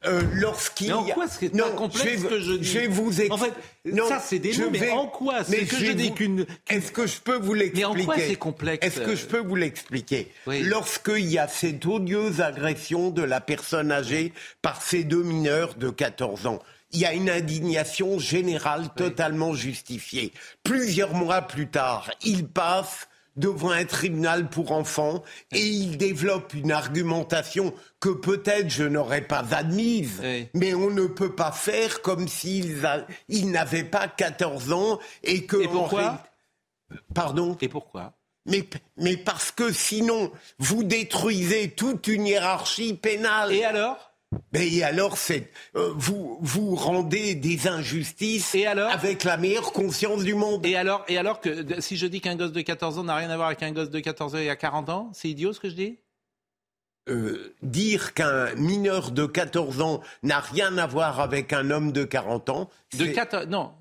euh, lorsqu'il en quoi c'est non, complexe je que je dis Je vais vous expliquer. En fait, non, ça c'est des mots, mais en quoi c'est que je, dis qu'une... Est-ce que je peux vous l'expliquer Mais en quoi c'est complexe Est-ce que je peux vous l'expliquer Lorsqu'il y a cette odieuse agression de la personne âgée par ces deux mineurs de 14 ans, il y a une indignation générale totalement justifiée. Plusieurs mois plus tard, il passe devant un tribunal pour enfants et il développe une argumentation que peut-être je n'aurais pas admise, mais on ne peut pas faire comme s'ils n'avaient pas 14 ans et que... Et pourquoi Pardon Et pourquoi mais, mais parce que sinon, vous détruisez toute une hiérarchie pénale. Et alors mais alors, c'est euh, vous vous rendez des injustices et alors avec la meilleure conscience du monde. Et alors, et alors que si je dis qu'un gosse de 14 ans n'a rien à voir avec un gosse de 14 ans il y a 40 ans, c'est idiot ce que je dis? Euh, dire qu'un mineur de 14 ans n'a rien à voir avec un homme de 40 ans. De 14, non,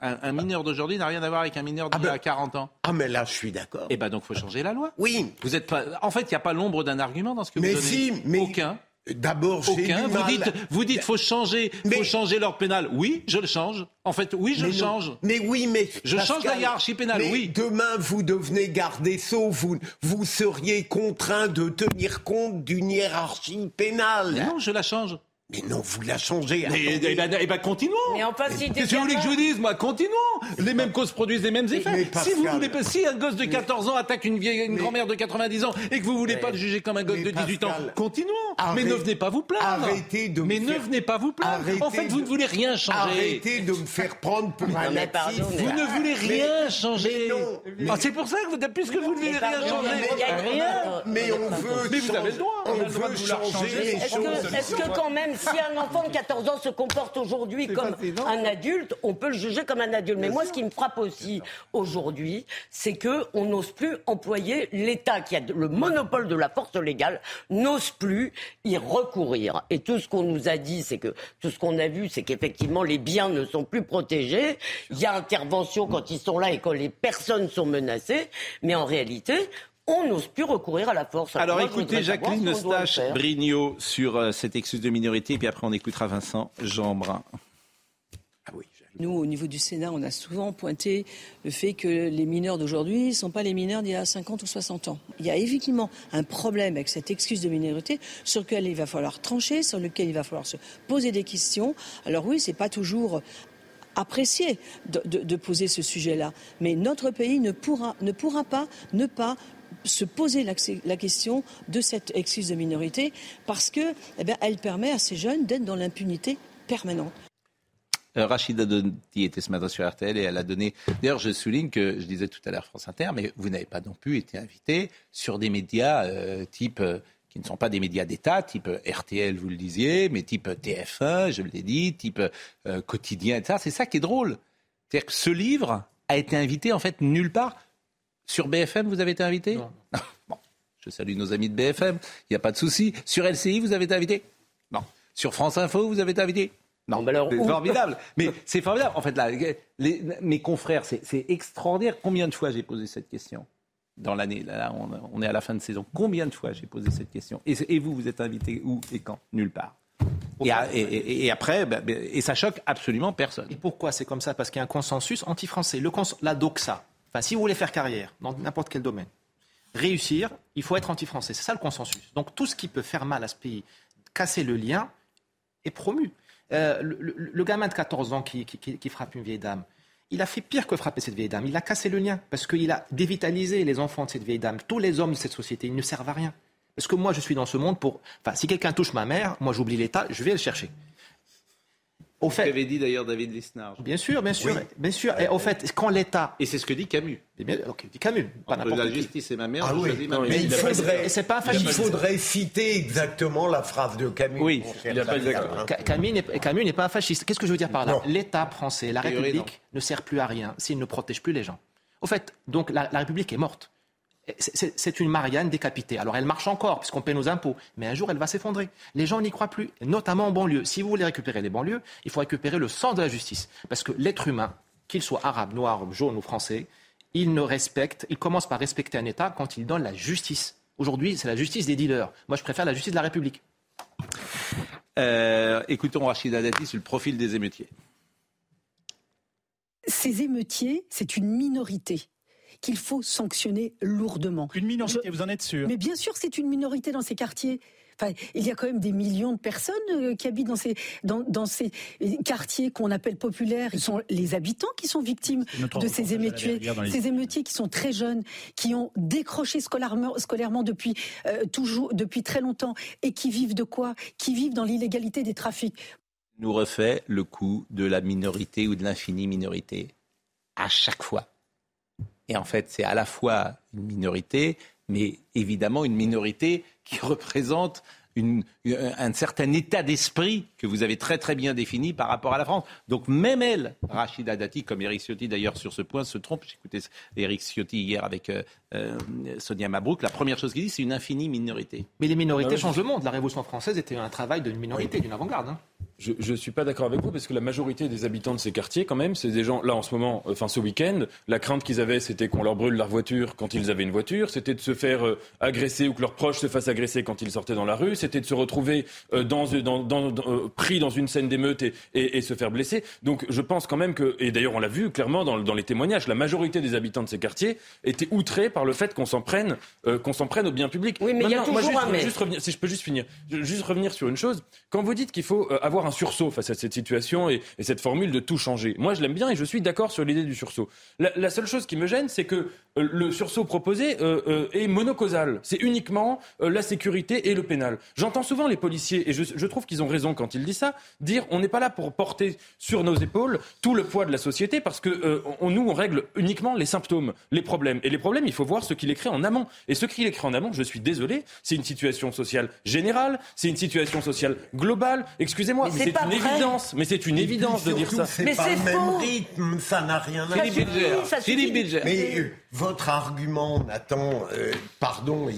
un, mineur d'aujourd'hui n'a rien à voir avec un mineur d'il y a 40 ans. Ah mais là je suis d'accord. Eh ben donc faut changer la loi. Oui. Vous êtes pas. En fait, il n'y a pas l'ombre d'un argument dans ce que vous dites. Si, mais aucun. D'abord, aucun. Vous dites, vous dites, faut changer, faut changer l'ordre pénal. Oui, je le change. En fait, oui, je le change. Mais oui, mais je change la hiérarchie pénale. Mais oui. Demain, vous devenez garde des sceaux. Vous, vous seriez contraint de tenir compte d'une hiérarchie pénale. non, je la change. Mais non, vous la changez. Mais, eh ben, eh ben, continuons. Mais enfin, si Qu'est-ce que vous voulez que je vous dise, moi Continuons. Les mêmes causes produisent les mêmes effets. si vous voulez pas, si un gosse de 14 ans attaque une vieille, une grand-mère de 90 ans et que vous voulez pas le juger comme un gosse de 18 ans, continuons. mais ne venez pas vous plaindre. Arrêtez de Mais ne venez pas vous plaindre. en fait, vous ne voulez rien changer. Arrêtez de me faire prendre pour un mais pardon, Vous ne voulez rien changer. Ah, c'est pour ça que vous, puisque vous ne voulez rien changer. Rien. Mais on veut. Mais vous avez le droit. On veut changer les choses. Est-ce que quand même, si un enfant de 14 ans se comporte aujourd'hui comme un adulte, on peut le juger comme un adulte. Mais moi, ce qui me frappe aussi aujourd'hui, c'est que on n'ose plus employer l'État qui a le monopole de la force légale, n'ose plus y recourir. Et tout ce qu'on nous a dit, c'est que tout ce qu'on a vu, c'est qu'effectivement les biens ne sont plus protégés. Il y a intervention quand ils sont là et quand les personnes sont menacées. Mais en réalité, on n'ose plus recourir à la force. Alors, écoutez Jacqueline Eustache-Brignot sur euh, cette excuse de minorité, et puis après on écoutera Vincent Jeanbrun. Ah oui. Nous, au niveau du Sénat, on a souvent pointé le fait que les mineurs d'aujourd'hui ne sont pas les mineurs d'il y a 50 ou 60 ans. Il y a effectivement un problème avec cette excuse de minorité sur lequel il va falloir trancher, sur lequel il va falloir se poser des questions. Alors oui, c'est pas toujours apprécié de, de, poser ce sujet-là. Mais notre pays ne pourra, ne pourra pas ne pas se poser la, question de cette excuse de minorité parce que, eh elle permet à ces jeunes d'être dans l'impunité permanente. Euh, Rachida Dati était ce matin sur RTL et elle a donné. D'ailleurs, je souligne que je disais tout à l'heure France Inter, mais vous n'avez pas non plus été invité sur des médias euh, type. Euh, qui ne sont pas des médias d'État, type RTL, vous le disiez, mais type TF1, je l'ai dit, type quotidien, etc. C'est ça qui est drôle. C'est-à-dire que ce livre a été invité en fait nulle part. Sur BFM, vous avez été invité Non. bon, je salue nos amis de BFM, il n'y a pas de souci. Sur LCI, vous avez été invité Non. Sur France Info, vous avez été invité Non, bah alors, c'est formidable. Mais c'est formidable. En fait, là, mes confrères, c'est extraordinaire. Combien de fois j'ai posé cette question dans l'année? Là, on, est à la fin de saison. Combien de fois j'ai posé cette question? Et, vous, vous êtes invité où et quand? Nulle part. Et, après, bah, bah, et ça choque absolument personne. Et pourquoi c'est comme ça? Parce qu'il y a un consensus anti-français. Le la doxa. Si vous voulez faire carrière dans n'importe quel domaine, réussir, il faut être anti-français. C'est ça le consensus. Donc tout ce qui peut faire mal à ce pays, casser le lien, est promu. Euh, le, gamin de 14 ans qui, frappe une vieille dame, il a fait pire que frapper cette vieille dame. Il a cassé le lien parce qu'il a dévitalisé les enfants de cette vieille dame. Tous les hommes de cette société, ils ne servent à rien. Parce que moi, je suis dans ce monde pour. Enfin, si quelqu'un touche ma mère, moi, j'oublie l'État, je vais le chercher. Au fait, ce dit d'ailleurs David Lisnard. Bien sûr, bien sûr, bien sûr. Et au fait, quand l'État et c'est ce que dit Camus. Eh bien, dit Camus, pas n'importe La justice et ma mère. Ah oui. ma mère. Mais il faudrait, c'est pas il faudrait citer exactement la phrase de Camus. Oui, il a pas exactement. Camus n'est pas un fasciste. Qu'est-ce que je veux dire par là? L'État français, la République, ne sert plus à rien s'il ne protège plus les gens. Au fait, donc la République est morte c'est une Marianne décapitée. Alors elle marche encore puisqu'on paie nos impôts, mais un jour elle va s'effondrer. Les gens n'y croient plus, notamment en banlieue. Si vous voulez récupérer les banlieues, il faut récupérer le sang de la justice. Parce que l'être humain, qu'il soit arabe, noir, jaune ou français, il ne respecte, il commence par respecter un État quand il donne la justice. Aujourd'hui, c'est la justice des dealers. Moi, je préfère la justice de la République. Euh, écoutons Rachida Dati sur le profil des émeutiers. Ces émeutiers, c'est une minorité qu'il faut sanctionner lourdement. Une minorité, vous en êtes sûr? Mais bien sûr, c'est une minorité dans ces quartiers. Enfin, il y a quand même des millions de personnes euh, qui habitent dans ces, dans, ces quartiers qu'on appelle populaires. Ce sont les habitants qui sont victimes de ces émeutiers. Ces émeutiers qui sont très jeunes, qui ont décroché scolairement, scolairement depuis, euh, toujours, depuis très longtemps et qui vivent de quoi? Qui vivent dans l'illégalité des trafics. Nous refait le coup de la minorité ou de l'infinie minorité à chaque fois. Et en fait, c'est à la fois une minorité, mais évidemment une minorité qui représente un certain état d'esprit que vous avez très très bien défini par rapport à la France. Donc même elle, Rachida Dati, comme Eric Ciotti d'ailleurs sur ce point, se trompe. J'écoutais Eric Ciotti hier avec euh, euh, Sonia Mabrouk. La première chose qu'il dit, c'est une infinie minorité. Mais les minorités changent le monde. La Révolution française était un travail d'une minorité, d'une avant-garde. Hein. Je ne suis pas d'accord avec vous parce que la majorité des habitants de ces quartiers, quand même, c'est des gens, là en ce moment, euh, enfin ce week-end, la crainte qu'ils avaient, c'était qu'on leur brûle leur voiture quand ils avaient une voiture, c'était de se faire euh, agresser ou que leurs proches se fassent agresser quand ils sortaient dans la rue, c'était de se retrouver euh, dans, dans, pris dans une scène d'émeute et, et, se faire blesser. Donc je pense quand même que, et d'ailleurs on l'a vu clairement dans, dans, les témoignages, la majorité des habitants de ces quartiers étaient outrés par le fait qu'on s'en prenne, qu'on s'en prenne au bien public. Oui, mais il y a toujours juste, juste revenir, si je peux juste finir, juste revenir sur une chose. Quand vous dites qu'il faut avoir un sursaut face à cette situation et, cette formule de tout changer. Moi, je l'aime bien et je suis d'accord sur l'idée du sursaut. La, seule chose qui me gêne, c'est que euh, le sursaut proposé euh, euh, est monocausal. C'est uniquement la sécurité et le pénal. J'entends souvent les policiers, et je, trouve qu'ils ont raison quand ils disent ça, dire on n'est pas là pour porter sur nos épaules tout le poids de la société parce que nous, on règle uniquement les symptômes, les problèmes. Et les problèmes, il faut voir ce qu'il écrit en amont. Et ce qu'il écrit en amont, je suis désolé, c'est une situation sociale générale, c'est une situation sociale globale. Excusez-moi, c'est une évidence. Mais c'est une évidence de dire ça. Mais c'est pas le même rythme, ça n'a rien à voir. Philippe Bilger. Mais euh, votre argument, Nathan, euh, pardon,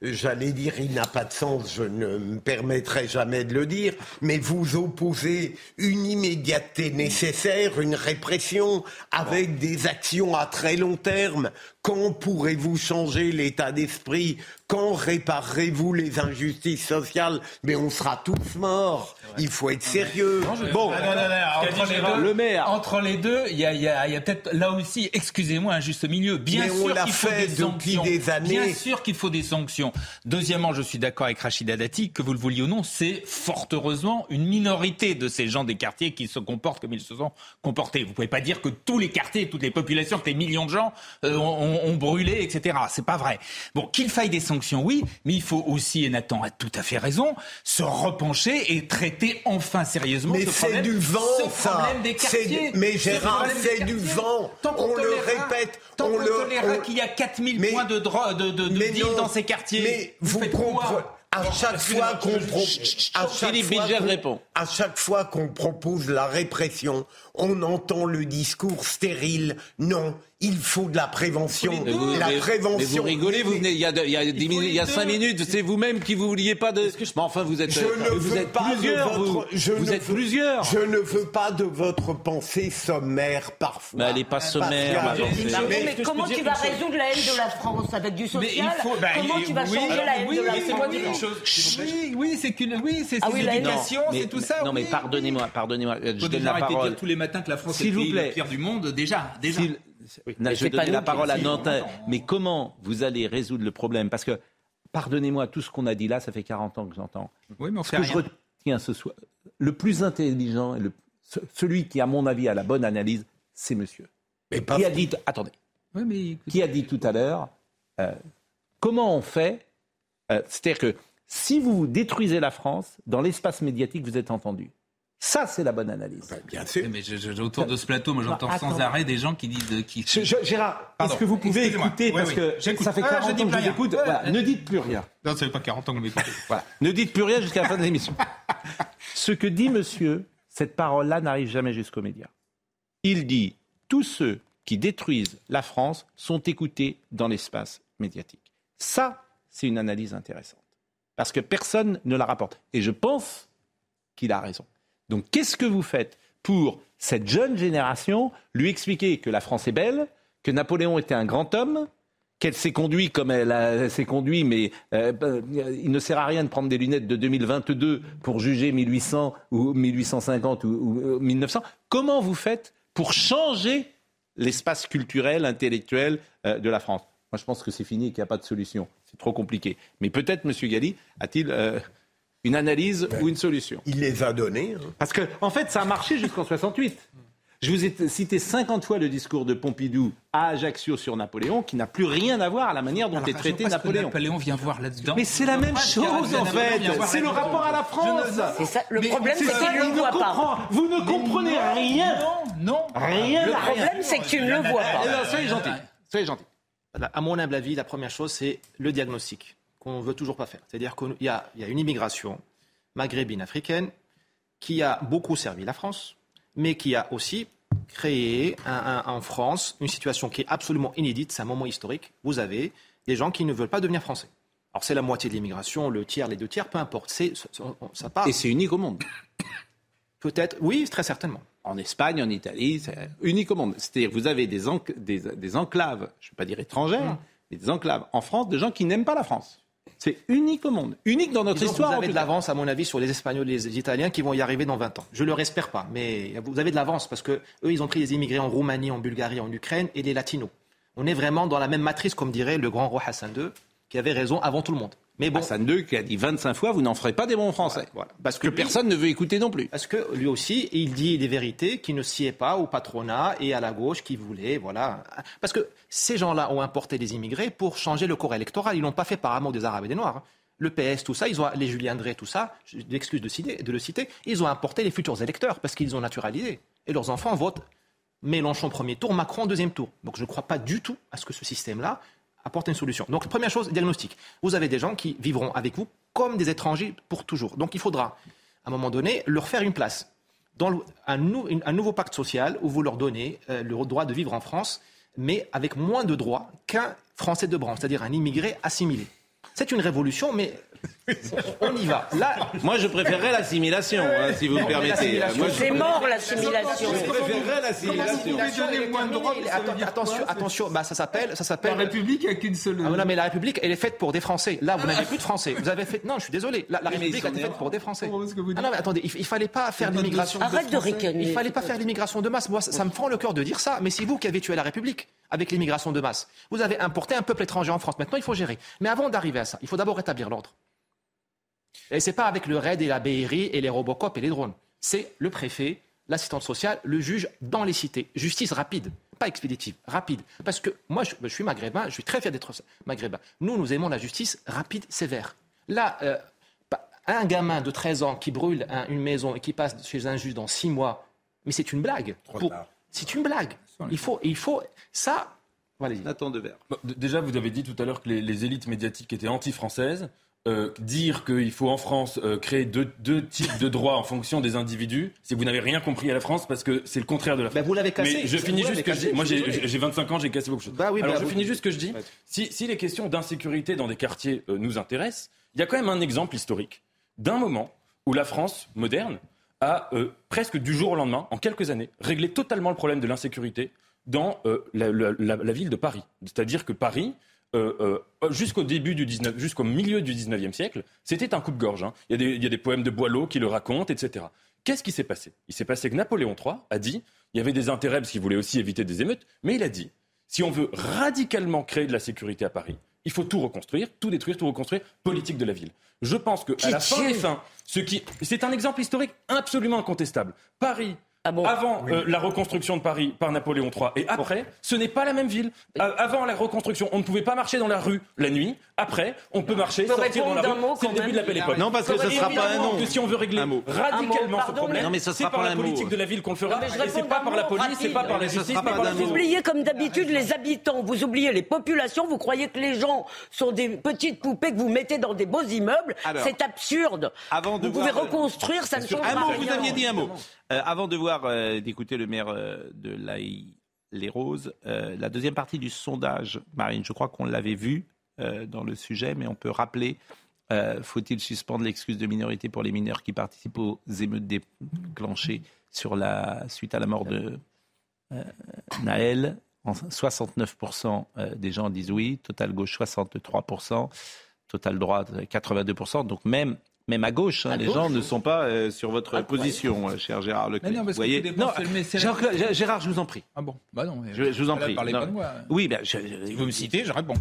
j'allais dire il n'a pas de sens, je ne me permettrai jamais de le dire, mais vous opposez une immédiateté nécessaire, une répression avec des actions à très long terme. Quand pourrez-vous changer l'état d'esprit? Quand réparerez-vous les injustices sociales? Mais on sera tous morts. Il faut être sérieux. bon, entre, les deux, le maire. entre les deux, il y a, a peut-être là aussi, excusez-moi, un juste milieu. Bien sûr qu'il faut des sanctions. Des années. Bien sûr qu'il faut des sanctions. Deuxièmement, je suis d'accord avec Rachida Dati, que vous le vouliez ou non, c'est fort heureusement une minorité de ces gens des quartiers qui se comportent comme ils se sont comportés. Vous pouvez pas dire que tous les quartiers, toutes les populations, que les millions de gens euh, ont, brûlé, etc. C'est pas vrai. Bon, qu'il faille des sanctions, oui, mais il faut aussi, et Nathan a tout à fait raison, se repencher et traiter enfin sérieusement mais ce problème, du vent, ce problème des quartiers. mais Gérard, c'est du vent. on, le répète. Tant on, le qu'il y a 4000 points de, de, de, de dans ces quartiers. Mais vous, comprenez. À chaque, fois qu'on à, chaque fois qu'on propose la répression, on entend le discours stérile. Non, il faut de la prévention. la prévention. Mais vous rigolez, vous venez il y a, il y a, il y a cinq minutes, c'est vous-même qui vous vouliez pas de. Mais enfin, vous êtes. Je ne vous veux êtes pas plusieurs. de votre, je vous ne êtes veux, plusieurs. Je ne veux pas de votre pensée sommaire parfois. Mais elle n'est pas sommaire. Ma pensée. Mais, mais comment tu vas résoudre la haine de la France avec du social Comment tu vas oui, changer la haine oui, de la oui, c'est France moi dire quelque chose. Oui, oui, c'est qu'une, oui, c'est Ah oui, l'éducation, c'est tout ça. Non, mais pardonnez-moi, pardonnez-moi. Je Faut donne la arrêter de parole. Matins que la France est S'il le vous pays plaît. le pire du monde, déjà, déjà. Je donnais nous la parole à. Nantin. Mais comment vous allez résoudre le problème Parce que, pardonnez-moi, tout ce qu'on a dit là, ça fait 40 ans que j'entends. Oui, mais on Ce fait que je retiens ce soir, le plus intelligent et le, ce- celui qui, à mon avis, a la bonne analyse, c'est monsieur. Mais pas Qui a dit, attendez, Oui, mais écoute, qui a dit tout à l'heure, euh, comment on fait euh, C'est-à-dire que si vous détruisez la France, dans l'espace médiatique, vous êtes entendu. Ça, c'est la bonne analyse. Bien sûr. mais je, je- autour de ce plateau, moi j'entends Bah, sans arrêt des gens qui disent de- qui. Je- je- Gérard, est-ce que vous pouvez écouter Oui, Parce oui. que ça fait Ah, 40 je dis ans que je vous écoute. Ouais, Voilà, ouais. Ne dites plus rien. Non, ça fait pas 40 ans que vous m'écoutez. Voilà. Ne dites plus rien jusqu'à la fin de l'émission. Ce que dit monsieur, cette parole-là n'arrive jamais jusqu'aux médias. Il dit tous ceux qui détruisent la France sont écoutés dans l'espace médiatique. Ça, c'est une analyse intéressante. Parce que personne ne la rapporte. Et je pense qu'il a raison. Donc qu'est-ce que vous faites pour cette jeune génération lui expliquer que la France est belle, que Napoléon était un grand homme, qu'elle s'est conduite comme elle, s'est conduite, mais euh, il ne sert à rien de prendre des lunettes de 2022 pour juger 1800 ou 1850 ou, ou, euh, 1900. Comment vous faites pour changer l'espace culturel, intellectuel euh, de la France? Moi, je pense que c'est fini et qu'il n'y a pas de solution. C'est trop compliqué. Mais peut-être, M. Galli, a-t-il une analyse ou une solution Il les a donnés. hein. Parce que, en fait, ça a marché jusqu'en 68. Je vous ai cité 50 fois le discours de Pompidou à Ajaccio sur Napoléon, qui n'a plus rien à voir à la manière dont Alors, est vois traité que Napoléon. Napoléon vient voir là-dedans. Mais c'est la même chose, en fait. C'est le rapport à la France. C'est ça. Le Mais problème, c'est ça, qu'il ne le ne voit pas. Vous ne comprenez rien. Non, non. Rien. Le problème, c'est que tu ne le vois Eh pas. bien, soyez gentil. Soyez gentil. À mon humble avis, la première chose, c'est le diagnostic qu'on ne veut toujours pas faire. C'est-à-dire qu'il y y a une immigration maghrébine africaine qui a beaucoup servi la France, mais qui a aussi créé un- un- en France une situation qui est absolument inédite. C'est un moment historique. Vous avez des gens qui ne veulent pas devenir français. Alors c'est la moitié de l'immigration, le tiers, les deux tiers, peu importe. C'est, ça- part. Et c'est unique au monde. Peut-être, oui, très certainement. En Espagne, en Italie, c'est unique au monde. C'est-à-dire que vous avez des, enc- des, des enclaves, je ne vais pas dire étrangères, mais des enclaves en France de gens qui n'aiment pas la France. C'est unique au monde. Unique dans notre donc, histoire. Vous avez de l'avance, à mon avis, sur les Espagnols et les Italiens qui vont y arriver dans 20 ans. Je ne le espère pas, mais vous avez de l'avance parce que eux, ils ont pris des immigrés en Roumanie, en Bulgarie, en Ukraine et des latinos. On est vraiment dans la même matrice, comme dirait le grand roi Hassan II, qui avait raison avant tout le monde. Mais bon, Hassan II qui a dit 25 fois, vous n'en ferez pas des bons français. voilà. Parce Que lui- personne ne veut écouter non plus. Parce que lui aussi, il dit des vérités qui ne sied pas au patronat et à la gauche qui voulait, voilà. Parce que ces gens-là ont importé des immigrés pour changer le corps électoral. Ils l'ont pas fait par amour des Arabes et des Noirs. hein. Le PS, tout ça, ils ont, les Julien Drey, tout ça, l'excuse de, citer- de le citer, ils ont importé les futurs électeurs parce qu'ils ont naturalisé. Et leurs enfants votent Mélenchon premier tour, Macron deuxième tour. Donc je ne crois pas du tout à ce que ce système-là apporte une solution. Donc première chose, diagnostic. Vous avez des gens qui vivront avec vous comme des étrangers pour toujours. Donc il faudra, à un moment donné, leur faire une place dans un nouveau pacte social où vous leur donnez euh, le droit de vivre en France, mais avec moins de droits qu'un Français de branche, c'est-à-dire un immigré assimilé. C'est une révolution, mais on y va. Là, Moi, je préférerais l'assimilation, hein, si vous me permettez. l'assimilation, Moi, je- C'est mort l'assimilation. Je préférerais l'assimilation. Attention, attention, attention, bah, ça s'appelle, ça s'appelle. La République a qu'une seule. Ah, non, mais la République, elle est faite pour des Français. Là, vous n'avez plus de Français. Vous avez fait. Non, je suis désolé. La, République a été faite pour des Français. vous Ah non, mais attendez, il, il fallait pas faire l'immigration. Arrête de ricaner. Il fallait pas faire l'immigration de masse. Moi, ça, ça me fend le cœur de dire ça. Mais c'est vous qui avez tué la République avec l'immigration de masse. Vous avez importé un peuple étranger en France. Maintenant, il faut gérer. Mais avant d'arriver à ça, il faut d'abord rétablir l'ordre. Et c'est pas avec le RAID et la BRI et les Robocop et les drones. C'est le préfet, l'assistante sociale, le juge dans les cités. Justice rapide, pas expéditive, rapide. Parce que moi, je, je suis maghrébin, je suis très fier d'être maghrébin. Nous, nous aimons la justice rapide, sévère. Là, euh, bah, un gamin de 13 ans qui brûle un- une maison et qui passe chez un juge dans 6 mois, mais c'est une blague. Pour-. C'est une blague. Il faut, il faut ça. Voilà. Nathan Devers. D- déjà, vous avez dit tout à l'heure que les, les élites médiatiques étaient anti-françaises. Euh, dire qu'il faut en France euh, créer deux, types de droits en fonction des individus, si vous n'avez rien compris à la France, parce que c'est le contraire de la bah, France. vous l'avez cassé. Mais je finis juste que je dis. Moi, j'ai 25 ans, j'ai cassé beaucoup de choses. Bah oui, Alors, bah je finis juste ce que je dis. Si, si les questions d'insécurité dans des quartiers euh, nous intéressent, il y a quand même un exemple historique d'un moment où la France moderne a presque du jour au lendemain, en quelques années, réglé totalement le problème de l'insécurité dans la, la ville de Paris. C'est-à-dire que Paris euh, euh, jusqu'au début du 19, jusqu'au milieu du 19e siècle, c'était un coupe-gorge. Hein. Il, y a des, poèmes de Boileau qui le racontent, etc. Qu'est-ce qui s'est passé? Il s'est passé que Napoléon III a dit, il y avait des intérêts parce qu'il voulait aussi éviter des émeutes, mais il a dit, si on veut radicalement créer de la sécurité à Paris, il faut tout reconstruire, tout détruire, tout reconstruire, politique de la ville. Je pense qu'à la fin des fins, ce qui, c'est un exemple historique absolument incontestable. Paris ah avant euh, la reconstruction de Paris par Napoléon III et après, ce n'est pas la même ville. avant la reconstruction, on ne pouvait pas marcher dans la rue la nuit. Après, on peut marcher, sortir dans la rue. C'est le début de la belle époque. Non, parce que ce ne sera pas un nom. Que si on veut régler radicalement ce problème, c'est par la politique de la ville qu'on le fera. Et c'est pas par la police, c'est pas par la justice, pas par la Vous oubliez comme d'habitude les habitants, vous oubliez les populations, vous croyez que les gens sont des petites poupées que vous mettez dans des beaux immeubles. C'est absurde. Vous pouvez reconstruire, ça ne change pas rien. Vous aviez dit un mot. Euh, avant de voir, euh, d'écouter le maire euh, de l'Aï, les Roses, la deuxième partie du sondage, Marine, je crois qu'on l'avait vu dans le sujet, mais on peut rappeler faut-il suspendre l'excuse de minorité pour les mineurs qui participent aux émeutes déclenchées sur la, suite à la mort de Naël? 69% des gens disent oui, Total Gauche 63%, Total Droite 82%. Donc même même à gauche, hein, les gens ne sont pas euh, sur votre position, euh, cher Gérard Leclerc. non, vous voyez non, Gérard, je vous en prie. Ah bon Bah non. Je, vous en prie. Parlez pas de moi. Oui, ben, je, vous me citez, je réponds.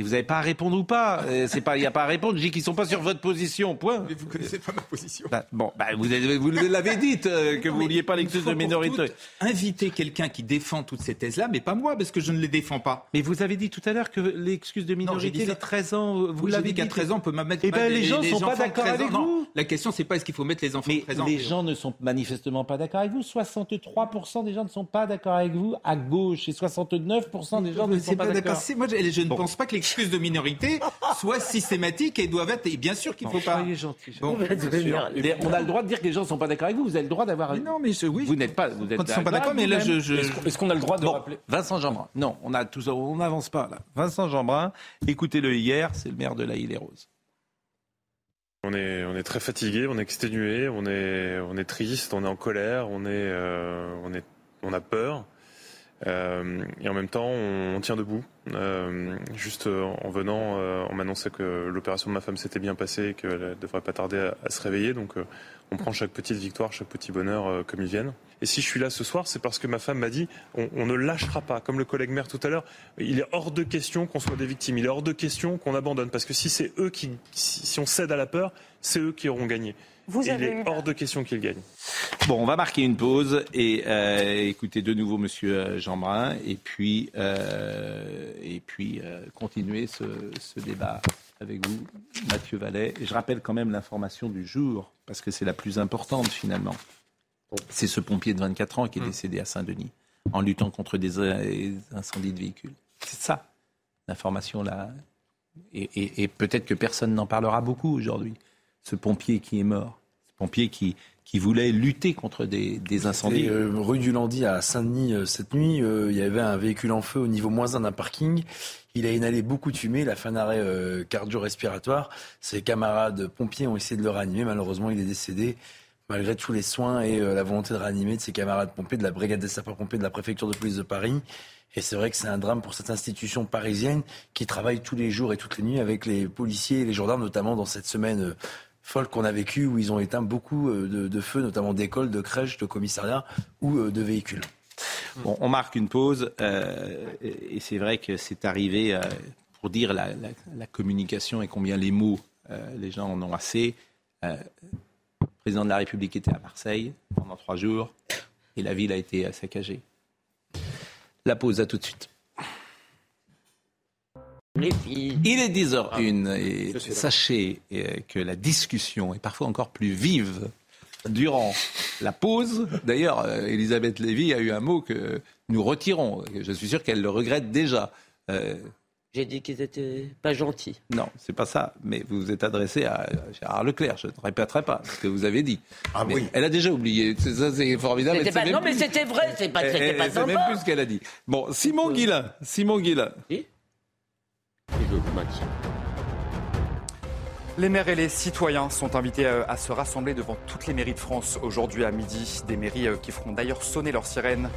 Et vous n'avez pas à répondre ou pas. Euh, c'est pas, il n'y a pas à répondre. Je dis qu'ils ne sont pas sur votre position. Point. Mais vous connaissez pas ma position. Bah, bon, bah, vous, vous l'avez dit euh, que vous vouliez pas l'excuse de minorité. Inviter quelqu'un qui défend toutes ces thèses-là, mais pas moi, parce que je ne les défends pas. Mais vous avez dit tout à l'heure que l'excuse de minorité, les 13 ans, vous l'avez dit qu'à 13 ans, on peut mettre. Eh ben, les gens ne sont pas d'accord avec vous. La question, c'est pas est-ce qu'il faut mettre les enfants mais 13 ans. Les gens ne sont manifestement pas d'accord avec vous. 63% des gens ne sont pas d'accord avec vous à gauche et 69% des gens ne sont pas d'accord. Moi, je ne pense pas que l'excuse de minorité soit systématique et doivent être. Et bien sûr qu'il ne faut pas. gentil. on a le droit de dire que les gens ne sont pas d'accord avec vous. Vous avez le droit d'avoir. Non, mais oui. Vous n'êtes pas. Vous êtes Quand ils sont pas d'accord, mais là, je. Est-ce qu'on a le droit de rappeler Vincent Jeanbrun. Non, on a tout on n'avance pas là. Vincent Jeanbrun, écoutez-le hier, c'est le maire de la Île et Rose. On est, on est très fatigué, on est exténué, on est, on est triste, on est en colère, on est, euh, on est, on a peur. Euh, et en même temps, on, tient debout. Euh, juste en venant, euh, on m'annonçait que l'opération de ma femme s'était bien passée et qu'elle ne devrait pas tarder à, se réveiller. Donc on prend chaque petite victoire, chaque petit bonheur comme ils viennent. Et si je suis là ce soir, c'est parce que ma femme m'a dit on, ne lâchera pas. Comme le collègue maire tout à l'heure, il est hors de question qu'on soit des victimes. Il est hors de question qu'on abandonne. Parce que si c'est eux qui, si on cède à la peur, c'est eux qui auront gagné. Vous il est hors de question qu'il gagne. Bon, on va marquer une pause et euh, écouter de nouveau Monsieur euh, Jeanbrun et puis, euh, et puis continuer ce, débat avec vous, Mathieu Vallet. Et je rappelle quand même l'information du jour, parce que c'est la plus importante finalement. C'est ce pompier de 24 ans qui est mmh. décédé à Saint-Denis en luttant contre des incendies de véhicules. C'est ça, l'information là. et peut-être que personne n'en parlera beaucoup aujourd'hui. Ce pompier qui est mort pompiers qui, qui voulaient lutter contre des, incendies. Euh, rue du Landy à Saint-Denis euh, cette nuit, euh, il y avait un véhicule en feu au niveau moins un d'un parking. Il a inhalé beaucoup de fumée, il a fait arrêt cardio-respiratoire. Ses camarades pompiers ont essayé de le réanimer. Malheureusement, il est décédé malgré tous les soins et la volonté de réanimer de ses camarades pompiers, de la brigade des sapeurs-pompiers de la préfecture de police de Paris. Et c'est vrai que c'est un drame pour cette institution parisienne qui travaille tous les jours et toutes les nuits avec les policiers et les gendarmes, notamment dans cette semaine folle qu'on a vécue où ils ont éteint beaucoup euh, de, feux, notamment d'écoles, de crèches, de commissariats ou euh, de véhicules. Bon, on marque une pause euh, et c'est vrai que c'est arrivé pour dire la, communication et combien les mots, les gens en ont assez. le président de la République était à Marseille pendant trois jours et la ville a été saccagée. La pause, à tout de suite. Il est 10h01 et sachez euh, que la discussion est parfois encore plus vive durant la pause. D'ailleurs, euh, Elisabeth Lévy a eu un mot que nous retirons. Je suis sûr qu'elle le regrette déjà. Euh, J'ai dit qu'ils étaient pas gentils. Non, c'est pas ça. Mais vous vous êtes adressé à Gérard Leclerc. Je ne répéterai pas ce que vous avez dit. Ah oui. Elle a déjà oublié. Ça, c'est formidable. non, mais c'était vrai. C'est pas, c'était pas sympa. même plus ce qu'elle a dit. Bon, Simon Guillain. Simon Guillain. Oui les maires et les citoyens sont invités euh, à se rassembler devant toutes les mairies de France aujourd'hui à midi. Des mairies euh, qui feront d'ailleurs sonner leurs sirènes.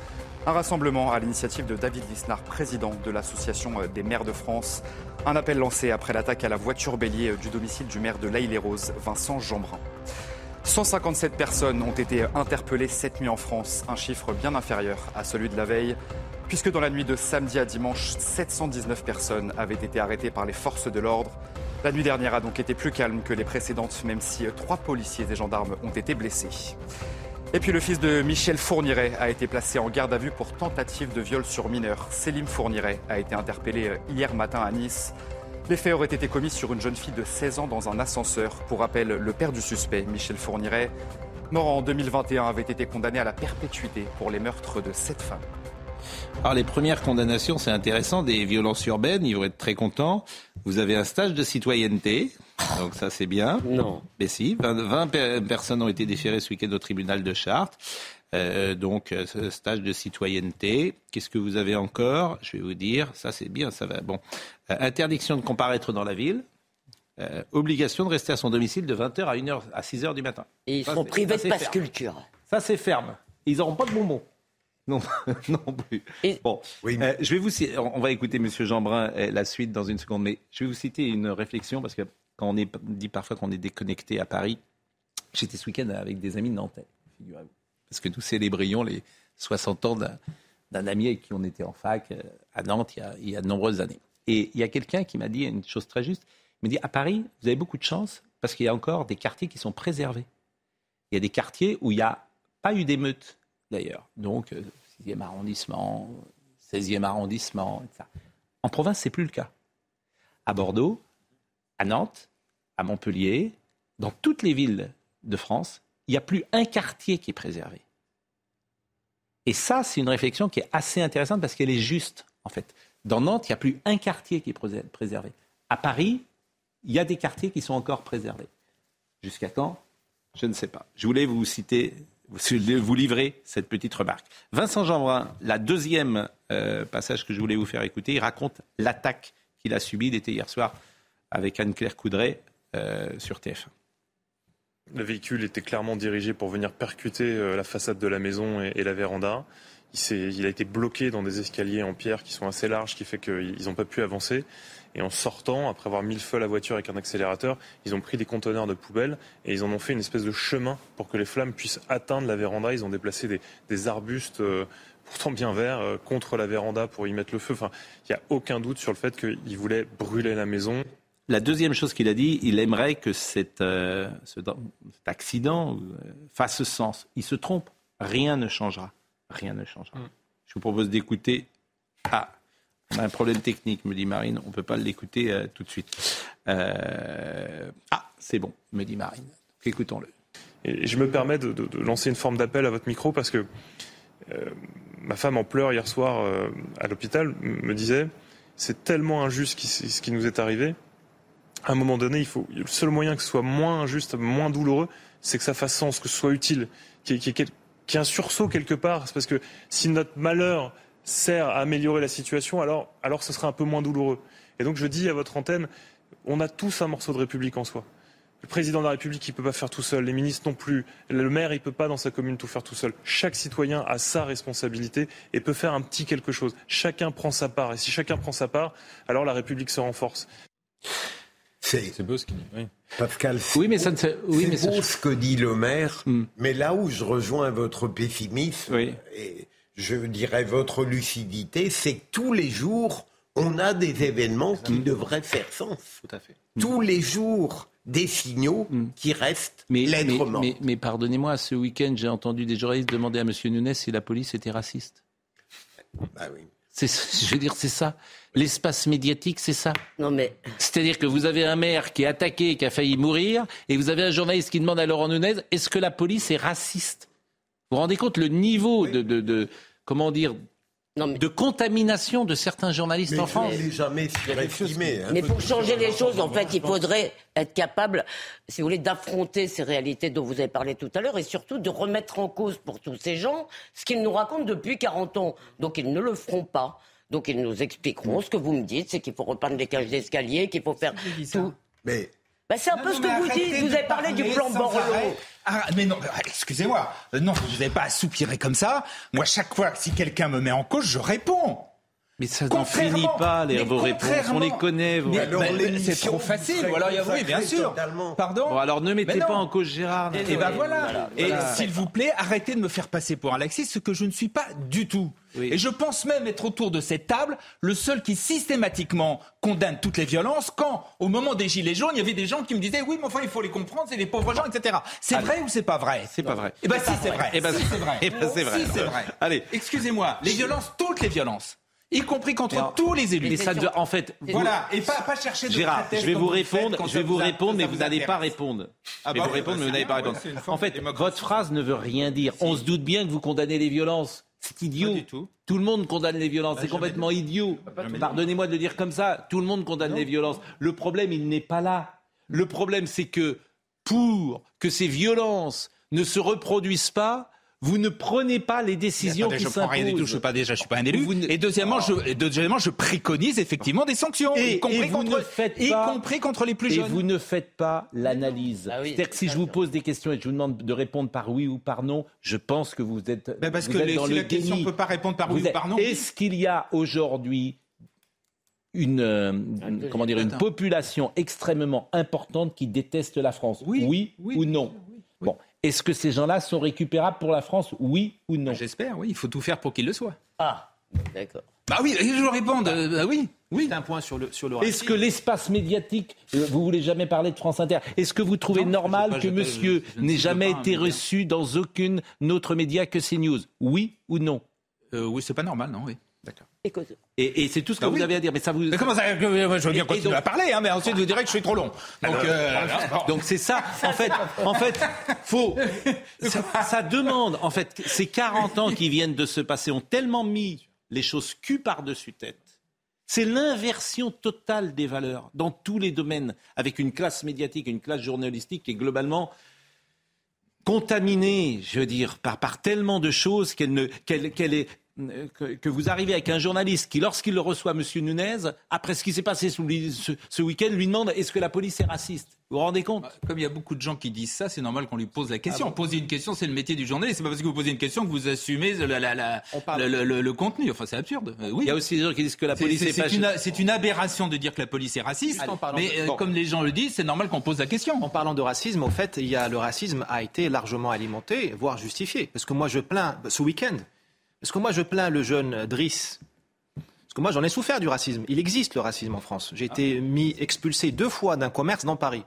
Un rassemblement à l'initiative de David Lisnard, président de l'Association euh, des maires de France. Un appel lancé après l'attaque à la voiture bélier du domicile du maire de l'Aïle-les-Roses, Vincent Jeanbrun. 157 personnes ont été interpellées cette nuit en France, un chiffre bien inférieur à celui de la veille, puisque dans la nuit de samedi à dimanche, 719 personnes avaient été arrêtées par les forces de l'ordre. La nuit dernière a donc été plus calme que les précédentes, même si trois policiers et gendarmes ont été blessés. Et puis le fils de Michel Fourniret a été placé en garde à vue pour tentative de viol sur mineur. Célim Fourniret a été interpellé hier matin à Nice. Les faits auraient été commis sur une jeune fille de 16 ans dans un ascenseur. Pour rappel, le père du suspect, Michel Fourniret, mort en 2021, avait été condamné à la perpétuité pour les meurtres de sept femmes. Alors les premières condamnations, c'est intéressant, des violences urbaines, ils vont être très contents. Vous avez un stage de citoyenneté, donc ça c'est bien. Non. Mais si, 20, personnes ont été déférées ce week-end au tribunal de Chartres. Euh, donc, euh, stage de citoyenneté. Qu'est-ce que vous avez encore? Je vais vous dire, ça c'est bien, ça va. Bon, euh, interdiction de comparaître dans la ville. obligation de rester à son domicile de 20h à 1h à 6h du matin. Et ils seront privés de passe culture. Ça c'est ferme. Ils n'auront pas de bonbons. Non, non plus. Bon, je vais vous on va écouter M. Jeanbrun la suite dans une seconde, mais je vais vous citer une réflexion parce que quand on est, dit parfois qu'on est déconnecté à Paris, j'étais ce week-end avec des amis de Nantais, figurez-vous parce que nous célébrions les 60 ans d'un ami avec qui on était en fac euh, à Nantes il y a, de nombreuses années. Et il y a quelqu'un qui m'a dit une chose très juste. Il m'a dit, à Paris, vous avez beaucoup de chance parce qu'il y a encore des quartiers qui sont préservés. Il y a des quartiers où il n'y a pas eu d'émeutes, d'ailleurs. Donc, 6e euh, arrondissement, 16e arrondissement, etc. En province, c'est plus le cas. À Bordeaux, à Nantes, à Montpellier, dans toutes les villes de France, il n'y a plus un quartier qui est préservé. Et ça, c'est une réflexion qui est assez intéressante parce qu'elle est juste, en fait. Dans Nantes, il n'y a plus un quartier qui est préservé. À Paris, il y a des quartiers qui sont encore préservés. Jusqu'à quand? Je ne sais pas. Je voulais vous citer, vous livrer cette petite remarque. Vincent Jeanbrun, la deuxième euh, passage que je voulais vous faire écouter, il raconte l'attaque qu'il a subie. Il était hier soir avec Anne-Claire Coudray euh, sur TF1. Le véhicule était clairement dirigé pour venir percuter euh, la façade de la maison et, la véranda. Il, a été bloqué dans des escaliers en pierre qui sont assez larges, qui fait qu'ils n'ont pas pu avancer. Et en sortant, après avoir mis le feu à la voiture avec un accélérateur, ils ont pris des conteneurs de poubelle et ils en ont fait une espèce de chemin pour que les flammes puissent atteindre la véranda. Ils ont déplacé des, arbustes euh, pourtant bien verts euh, contre la véranda pour y mettre le feu. Enfin, il n'y a aucun doute sur le fait qu'ils voulaient brûler la maison la deuxième chose qu'il a dit, il aimerait que euh, cet accident fasse sens. Il se trompe. Rien ne changera. Rien ne changera. Mm. Je vous propose d'écouter. Ah, on a un problème technique, me dit Marine. On ne peut pas l'écouter euh, tout de suite. ah, c'est bon, me dit Marine. Écoutons-le. Et je me permets de, lancer une forme d'appel à votre micro parce que ma femme en pleurs hier soir à l'hôpital me disait c'est tellement injuste ce qui nous est arrivé à un moment donné, il faut le seul moyen que ce soit moins injuste, moins douloureux, c'est que ça fasse sens, que ce soit utile, qu'il y, ait un sursaut quelque part. Parce que si notre malheur sert à améliorer la situation, alors, alors ce sera un peu moins douloureux. Et donc je dis à votre antenne, on a tous un morceau de République en soi. Le président de la République, il ne peut pas faire tout seul. Les ministres non plus. Le maire, il ne peut pas dans sa commune tout faire tout seul. Chaque citoyen a sa responsabilité et peut faire un petit quelque chose. Chacun prend sa part. Et si chacun prend sa part, alors la République se renforce. C'est beau ce qu'il dit. Oui. Pascal, oui, mais ça ne oui, mais beau ce que dit le maire, hmm. mais là où je rejoins votre pessimisme et je dirais votre lucidité, c'est que tous les jours, on a des événements qui devraient faire sens. Tout à fait. Tous les jours, des signaux hmm. qui restent mais, mais, pardonnez-moi, ce week-end, j'ai entendu des journalistes demander à M. Nunes si la police était raciste. Bah oui. Je veux dire, c'est ça. L'espace médiatique, c'est ça. Non mais. C'est-à-dire que vous avez un maire qui est attaqué, qui a failli mourir, et vous avez un journaliste qui demande à Laurent Nunez est-ce que la police est raciste Vous vous rendez compte le niveau de, comment dire de contamination de certains journalistes en France. jamais hein. Mais pour changer les choses, en fait, il faudrait être capable, si vous voulez, d'affronter ces réalités dont vous avez parlé tout à l'heure et surtout de remettre en cause pour tous ces gens ce qu'ils nous racontent depuis 40 ans. Donc ils ne le feront pas. Donc ils nous expliqueront ce que vous me dites, c'est qu'il faut repeindre les cages d'escalier, qu'il faut faire tout. Mais bah, c'est un peu ce que vous dites. Vous avez parlé du plan Borloo. Ah, mais non, excusez-moi. Euh, non, vous n'avez pas à soupirer comme ça. Moi, chaque fois que si quelqu'un me met en cause, je réponds. Mais ça n'en finit pas, les, vos réponses. On les connaît, vous. c'est trop facile. Ou alors, oui, bien sûr. Pardon Bon, alors ne mettez pas en cause Gérard. Et, ben voilà. Et s'il vous plaît, arrêtez de me faire passer pour un laxiste, ce que je ne suis pas du tout. Et je pense même être autour de cette table le seul qui systématiquement condamne toutes les violences quand, au moment des Gilets jaunes, il y avait des gens qui me disaient oui, mais enfin, il faut les comprendre, c'est des pauvres gens, etc. C'est vrai ou c'est pas vrai? C'est pas vrai. Eh ben si, c'est vrai. Eh ben si, c'est vrai. Eh ben c'est vrai. Allez. Excusez-moi, les violences, toutes les violences y compris contre tous les élus. Mais ça, en fait, voilà, et pas, pas chercher de Gérard, je vais vous répondre, je vais vous répondre, mais vous n'allez pas répondre. Je vais vous répondre, mais vous n'allez pas répondre. En fait, votre phrase ne veut rien dire. On se doute bien que vous condamnez les violences. C'est idiot. Tout. tout. le monde condamne les violences. C'est complètement idiot. Pardonnez-moi de le dire comme ça. Tout le monde condamne les violences. Le problème, il n'est pas là. Le problème, c'est que pour que ces violences ne se reproduisent pas, vous ne prenez pas les décisions qui s'imposent. Je prends rien du tout. Je suis pas déjà, je suis pas un élu. Et deuxièmement, je, et deuxièmement, je préconise effectivement des sanctions, et, y compris, vous contre, ne faites y compris contre les plus jeunes. Et vous ne faites pas l'analyse. Ah C'est-à-dire que si je vous pose des questions et que je vous demande de répondre par oui ou par non, je pense que vous êtes. Ben parce vous que êtes dans si le la question ne peut pas répondre par oui ou par non. Est-ce qu'il y a aujourd'hui une, euh, comment dire, une population extrêmement importante qui déteste la France? Oui, oui, oui ou non? Est-ce que ces gens-là sont récupérables pour la France Oui ou non? J'espère, oui. Il faut tout faire pour qu'ils le soient. Ah, d'accord. Bah oui, je vous réponds. Bah oui. Oui. un point sur le, sur le Est-ce que l'espace médiatique, euh, vous voulez jamais parler de France Inter, est-ce que vous trouvez normal que monsieur n'ait jamais été reçu dans aucune autre média que CNews? Oui ou non? Euh, Oui, c'est pas normal, non, oui. D'accord. Et, c'est tout ce que bah vous avez à dire. Mais ça vous. Mais comment ça Je veux bien continuer à parler, hein, mais ensuite vous direz que je suis trop long. Donc, euh, donc c'est ça. En fait, en fait, faut. Ça, demande. En fait, ces 40 ans qui viennent de se passer ont tellement mis les choses cul par-dessus tête. C'est l'inversion totale des valeurs dans tous les domaines, avec une classe médiatique, une classe journalistique qui est globalement contaminée, je veux dire, par, par tellement de choses qu'elle ne, qu'elle, qu'elle est, que, vous arrivez avec un journaliste qui, lorsqu'il le reçoit, M. Nunez, après ce qui s'est passé ce, week-end, lui demande est-ce que la police est raciste? Vous vous rendez compte? Bah, Comme il y a beaucoup de gens qui disent ça, c'est normal qu'on lui pose la question. Ah poser une question, c'est le métier du journaliste. C'est pas parce que vous posez une question que vous assumez le, contenu. Enfin, c'est absurde. Euh, oui. Il y a aussi des gens qui disent que la police est, est C'est une, aberration de dire que la police est raciste. mais euh, comme les gens le disent, c'est normal qu'on pose la question. En parlant de racisme, au fait, il y a, le racisme a été largement alimenté, voire justifié. Parce que moi, je plains ce week-end parce que moi, je plains le jeune Driss. Parce que moi, j'en ai souffert du racisme. Il existe le racisme en France. J'ai été mis expulsé deux fois d'un commerce dans Paris.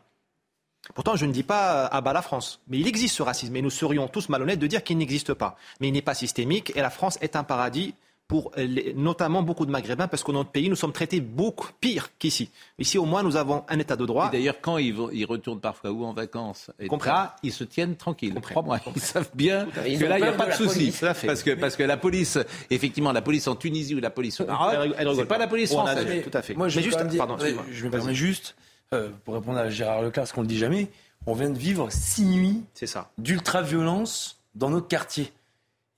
Pourtant, je ne dis pas à bas la France, mais il existe ce racisme et nous serions tous malhonnêtes de dire qu'il n'existe pas. Mais il n'est pas systémique et la France est un paradis pour notamment beaucoup de Maghrébins, parce que dans notre pays, nous sommes traités beaucoup pire qu'ici. Ici, au moins, nous avons un état de droit. D'ailleurs, quand ils, ils, retournent parfois où en vacances, et là, ils se tiennent tranquilles. Crois-moi, ils savent bien que là, il n'y a pas de souci. Parce que, parce que la police, effectivement, la police en Tunisie ou la police au Maroc, c'est pas la police française. Tout à fait. Moi, je, juste, pardon, je me permets juste, euh, pour répondre à Gérard Leclerc, ce qu'on ne dit jamais, on vient de vivre six nuits d'ultra-violence dans notre quartier.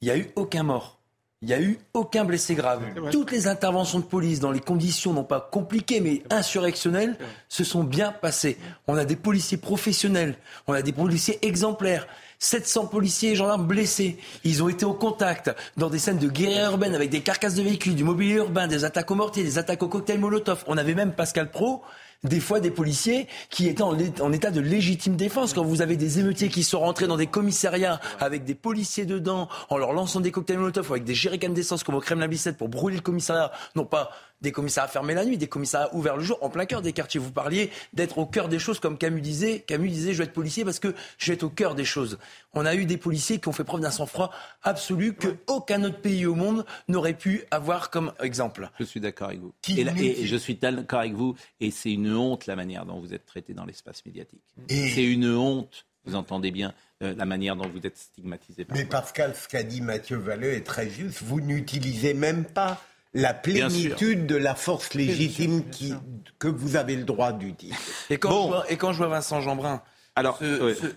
Il n'y a eu aucun mort. Il n'y a eu aucun blessé grave. Toutes les interventions de police dans les conditions non pas compliquées mais insurrectionnelles se sont bien passées. On a des policiers professionnels, on a des policiers exemplaires. 700 policiers et gendarmes blessés. Ils ont été au contact dans des scènes de guerre urbaine avec des carcasses de véhicules, du mobilier urbain, des attaques aux mortiers, des attaques au cocktail Molotov. On avait même Pascal Pro des fois des policiers qui étaient en, état de légitime défense. Quand vous avez des émeutiers qui sont rentrés dans des commissariats avec des policiers dedans, en leur lançant des cocktails Molotov ou avec des jerrycans d'essence comme au Kremlin-Bicêtre pour brûler le commissariat, non pas des commissariats fermés la nuit, des commissariats ouverts le jour, en plein cœur des quartiers. Vous parliez d'être au cœur des choses, comme Camus disait. Camus disait, je vais être policier parce que je vais être au cœur des choses. On a eu des policiers qui ont fait preuve d'un sang-froid absolu que aucun autre pays au monde n'aurait pu avoir comme exemple. Je suis d'accord avec vous. Et, je suis d'accord avec vous. Et c'est une honte la manière dont vous êtes traité dans l'espace médiatique. C'est une honte, vous entendez bien, euh, la manière dont vous êtes stigmatisé. Mais Pascal, ce qu'a dit Mathieu Vallée est très juste. Vous n'utilisez même pas la plénitude de la force légitime qui, que vous avez le droit d'utiliser. Et, quand je vois, et quand je vois Vincent Jeanbrun, alors,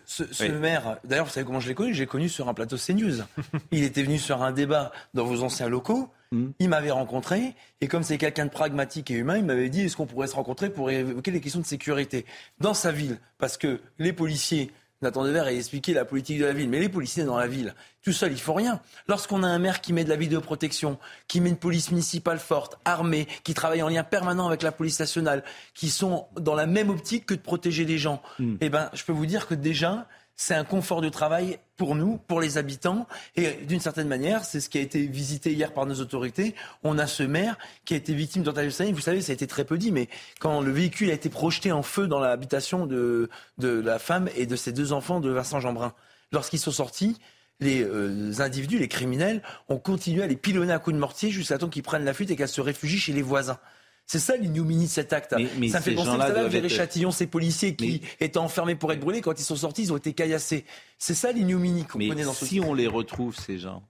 ce, maire, d'ailleurs, vous savez comment je l'ai connu? J'ai connu sur un plateau CNews. il était venu sur un débat dans vos anciens locaux. Hmm. Il m'avait rencontré et comme c'est quelqu'un de pragmatique et humain, il m'avait dit est-ce qu'on pourrait se rencontrer pour évoquer les questions de sécurité dans sa ville? Parce que les policiers Nathan Devers a expliqué la politique de la ville. Mais les policiers dans la ville, tout seul, il faut rien. Lorsqu'on a un maire qui met de la vidéoprotection, qui met une police municipale forte, armée, qui travaille en lien permanent avec la police nationale, qui sont dans la même optique que de protéger les gens, hmm. eh ben, je peux vous dire que déjà, c'est un confort de travail pour nous, pour les habitants. Et d'une certaine manière, c'est ce qui a été visité hier par nos autorités. On a ce maire qui a été victime d'antagonisme. Vous savez, ça a été très peu dit, mais quand le véhicule a été projeté en feu dans l'habitation de, de la femme et de ses deux enfants de Vincent Jeanbrun, lorsqu'ils sont sortis, les euh, individus, les criminels, ont continué à les pilonner à coups de mortier jusqu'à temps qu'ils prennent la fuite et qu'elles se réfugient chez les voisins. C'est ça l'ignominie de cet acte. Mais, ça fait penser à Véry Châtillon, ces policiers qui étaient enfermés pour être brûlés, quand ils sont sortis, ils ont été caillassés. C'est ça l'ignominie qu'on connaît dans ce Si on les retrouve, ces gens,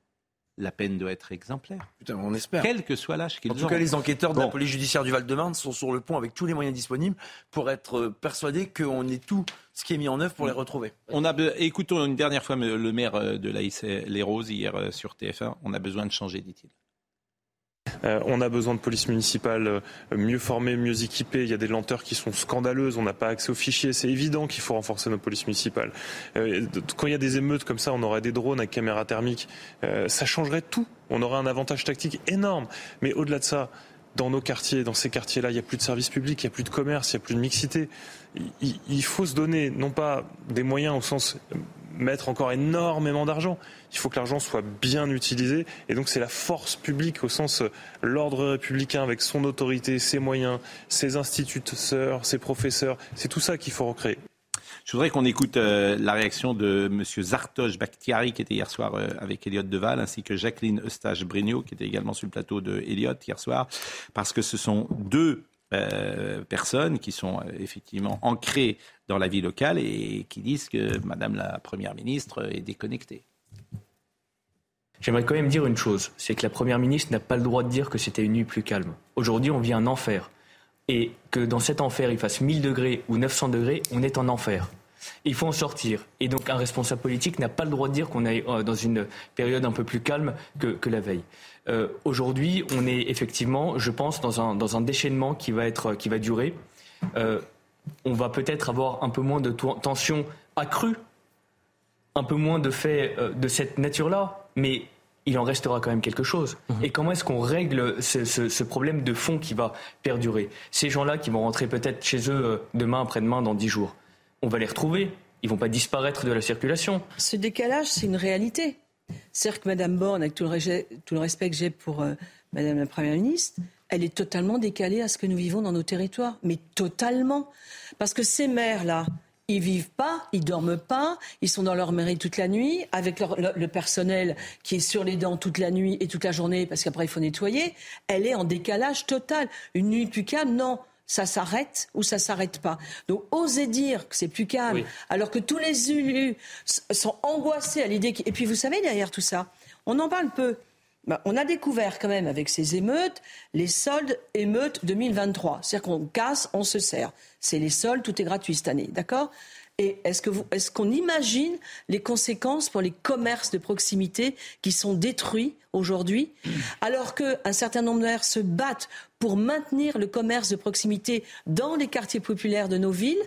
la peine doit être exemplaire. Putain, on espère. Quel que soit l'âge qu'ils ont. En tout cas, les enquêteurs de la police judiciaire du Val-de-Marne sont sur le pont avec tous les moyens disponibles pour être euh, persuadés qu'on est tout ce qui est mis en œuvre pour les retrouver. On a, écoutons une dernière fois le maire euh, de l'AIC Les Roses hier euh, sur TF1. On a besoin de changer, dit-il. Euh, on a besoin de police municipale euh, mieux formée, mieux équipée. Il y a des lenteurs qui sont scandaleuses. On n'a pas accès aux fichiers. C'est évident qu'il faut renforcer nos polices municipales. Euh, quand il y a des émeutes comme ça, on aurait des drones avec caméra thermique. ça changerait tout. On aurait un avantage tactique énorme. Mais au-delà de ça, dans nos quartiers, dans ces quartiers-là, il n'y a plus de services publics, il n'y a plus de commerce, il n'y a plus de mixité. il, faut se donner non pas des moyens au sens mettre encore énormément d'argent. Il faut que l'argent soit bien utilisé. Et donc c'est la force publique au sens euh, l'ordre républicain avec son autorité, ses moyens, ses instituteurs, ses professeurs. C'est tout ça qu'il faut recréer. Je voudrais qu'on écoute euh, la réaction de M. Zartosh Bakhtiari, qui était hier soir euh, avec Elliot Deval, ainsi que Jacqueline Eustache-Brigno, qui était également sur le plateau de Elliot hier soir, parce que ce sont deux euh, personnes qui sont effectivement ancrées dans la vie locale et qui disent que Madame la Première ministre est déconnectée. J'aimerais quand même dire une chose, c'est que la Première ministre n'a pas le droit de dire que c'était une nuit plus calme. Aujourd'hui, on vit un enfer. Et que dans cet enfer, il fasse 1000 degrés ou 900 degrés, on est en enfer. Il faut en sortir. Et donc un responsable politique n'a pas le droit de dire qu'on est euh, dans une période un peu plus calme que la veille. Euh, aujourd'hui, on est effectivement, je pense, dans un, dans un déchaînement qui va, être, qui va durer. Euh, on va peut-être avoir un peu moins de tensions accrues, un peu moins de faits de cette nature-là, mais il en restera quand même quelque chose. Mhm. Et comment est-ce qu'on règle ce, ce, problème de fond qui va perdurer? Ces gens-là qui vont rentrer peut-être chez eux demain, après-demain, dans dix jours, on va les retrouver. Ils vont pas disparaître de la circulation. Ce décalage, c'est une réalité. C'est-à-dire que Mme Borne, avec tout le, respect que j'ai pour Mme euh, Madame la Première ministre, elle est totalement décalée à ce que nous vivons dans nos territoires. Mais totalement. Parce que ces maires-là, ils vivent pas, ils dorment pas, ils sont dans leur mairie toute la nuit, avec le, personnel qui est sur les dents toute la nuit et toute la journée, parce qu'après il faut nettoyer. Elle est en décalage total. Une nuit plus calme, non ça s'arrête ou ça s'arrête pas. Donc oser dire que c'est plus calme, alors que tous les élus sont angoissés à l'idée. Et puis vous savez derrière tout ça, on en parle peu. Bah, on a découvert quand même avec ces émeutes les soldes émeutes 2023. C'est-à-dire qu'on casse, on se sert. C'est les soldes, tout est gratuit cette année, d'accord? Et est-ce, que est-ce qu'on imagine les conséquences pour les commerces de proximité qui sont détruits aujourd'hui, alors qu'un certain nombre de maires se battent pour maintenir le commerce de proximité dans les quartiers populaires de nos villes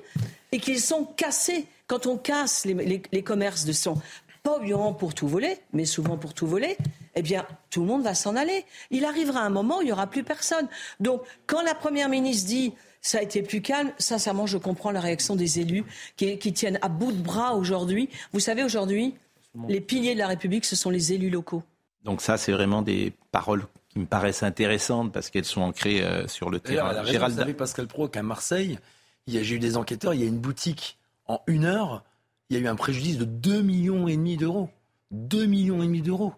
et qu'ils sont cassés quand on casse les, commerces de son pas pour tout voler, mais souvent pour tout voler, eh bien, tout le monde va s'en aller. Il arrivera un moment où il n'y aura plus personne. Donc, quand la Première ministre dit ça a été plus calme. Sincèrement, je comprends la réaction des élus qui, tiennent à bout de bras aujourd'hui. Vous savez, aujourd'hui, les piliers de la République, ce sont les élus locaux. Donc ça, c'est vraiment des paroles qui me paraissent intéressantes parce qu'elles sont ancrées euh, sur le terrain. Gérald... Vous savez, Pascal Pro, qu'à Marseille, j'ai eu des enquêteurs, il y a une boutique, en une heure, il y a eu un préjudice de 2 millions et demi d'euros. 2 millions et demi d'euros.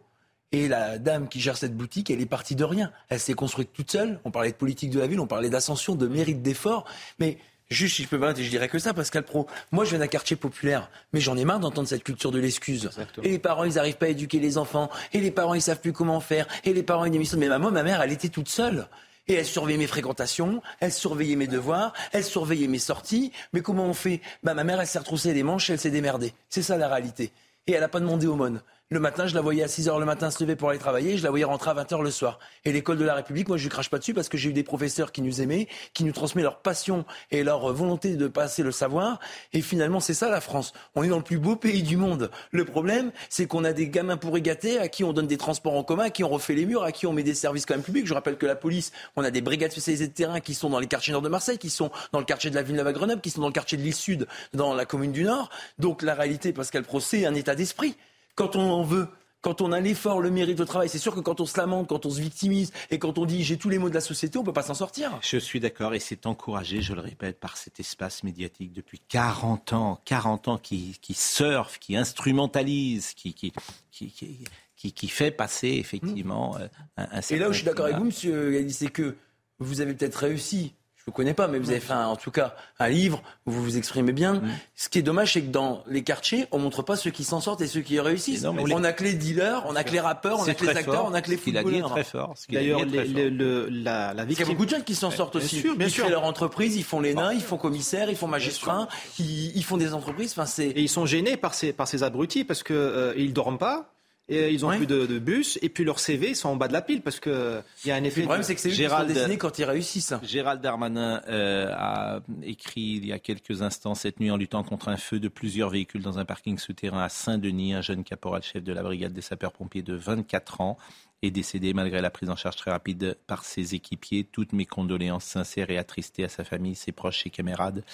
Et la dame qui gère cette boutique, elle est partie de rien. Elle s'est construite toute seule. On parlait de politique de la ville, on parlait d'ascension, de mérite d'effort. Mais Juste, si je peux me je dirais que ça, Pascal Pro. Moi, je viens d'un quartier populaire, mais j'en ai marre d'entendre cette culture de l'excuse. Et les parents, ils n'arrivent pas à éduquer les enfants. Et les parents, ils savent plus comment faire. Et les parents, ils disent, mais maman, ma mère, elle était toute seule. Et elle surveillait mes fréquentations, elle surveillait mes devoirs, elle surveillait mes sorties. Mais comment on fait? Bah, Ma mère, elle s'est retroussée les manches, elle s'est démerdée. C'est ça la réalité. Et elle n'a pas demandé aumône. Le matin, je la voyais à 6 h le matin se lever pour aller travailler, je la voyais rentrer à 20 h le soir. Et l'école de la République, moi, je ne crache pas dessus parce que j'ai eu des professeurs qui nous aimaient, qui nous transmettent leur passion et leur volonté de passer le savoir. Et finalement, c'est ça la France. On est dans le plus beau pays du monde. Le problème, c'est qu'on a des gamins pour gâter, à qui on donne des transports en commun, à qui on refait les murs, à qui on met des services quand même publics. Je rappelle que la police, on a des brigades spécialisées de terrain qui sont dans les quartiers nord de Marseille, qui sont dans le quartier de la Villeneuve à Grenoble, qui sont dans le quartier de l'île Sud, dans la commune du Nord. Donc la réalité, Pascal Procès, c'est un état d'esprit. Quand on veut quand on a l'effort, le mérite, le travail, c'est sûr que quand on se lamente, quand on se victimise et quand on dit j'ai tous les mots de la société, on ne peut pas s'en sortir. Je suis d'accord et c'est encouragé, je le répète, par cet espace médiatique depuis 40 ans, 40 ans qui, qui surfe, qui instrumentalise, qui, qui, qui, qui, fait passer effectivement mmh. un, un Et là où je suis d'accord avec vous, monsieur c'est que vous avez peut-être réussi je ne connais pas, mais vous avez fait en tout cas un livre où vous vous exprimez bien. Mm. Ce qui est dommage, c'est que dans les quartiers, on montre pas ceux qui s'en sortent et ceux qui réussissent. on a que les dealers, on a que les rappeurs, on a que les acteurs, on a que les footballeurs. Il a dit très fort. D'ailleurs, la, la victime... Il y a beaucoup de jeunes qui s'en sortent aussi. Sûr, bien ils créent leur entreprise, ils font les nains, ils font commissaire, ils font magistrat, ils, font des entreprises. Enfin, et ils sont gênés par ces, par ces abrutis parce qu'ils euh, ne dorment pas et ils ont plus de, bus, et puis leurs CV sont en bas de la pile parce que il y a un effet. Le problème, c'est que c'est Gérald quand ils réussissent. Gérald Darmanin euh, a écrit il y a quelques instants cette nuit en luttant contre un feu de plusieurs véhicules dans un parking souterrain à Saint-Denis, un jeune caporal chef de la brigade des sapeurs-pompiers de 24 ans est décédé malgré la prise en charge très rapide par ses équipiers. Toutes mes condoléances sincères et attristées à sa famille, ses proches, ses camarades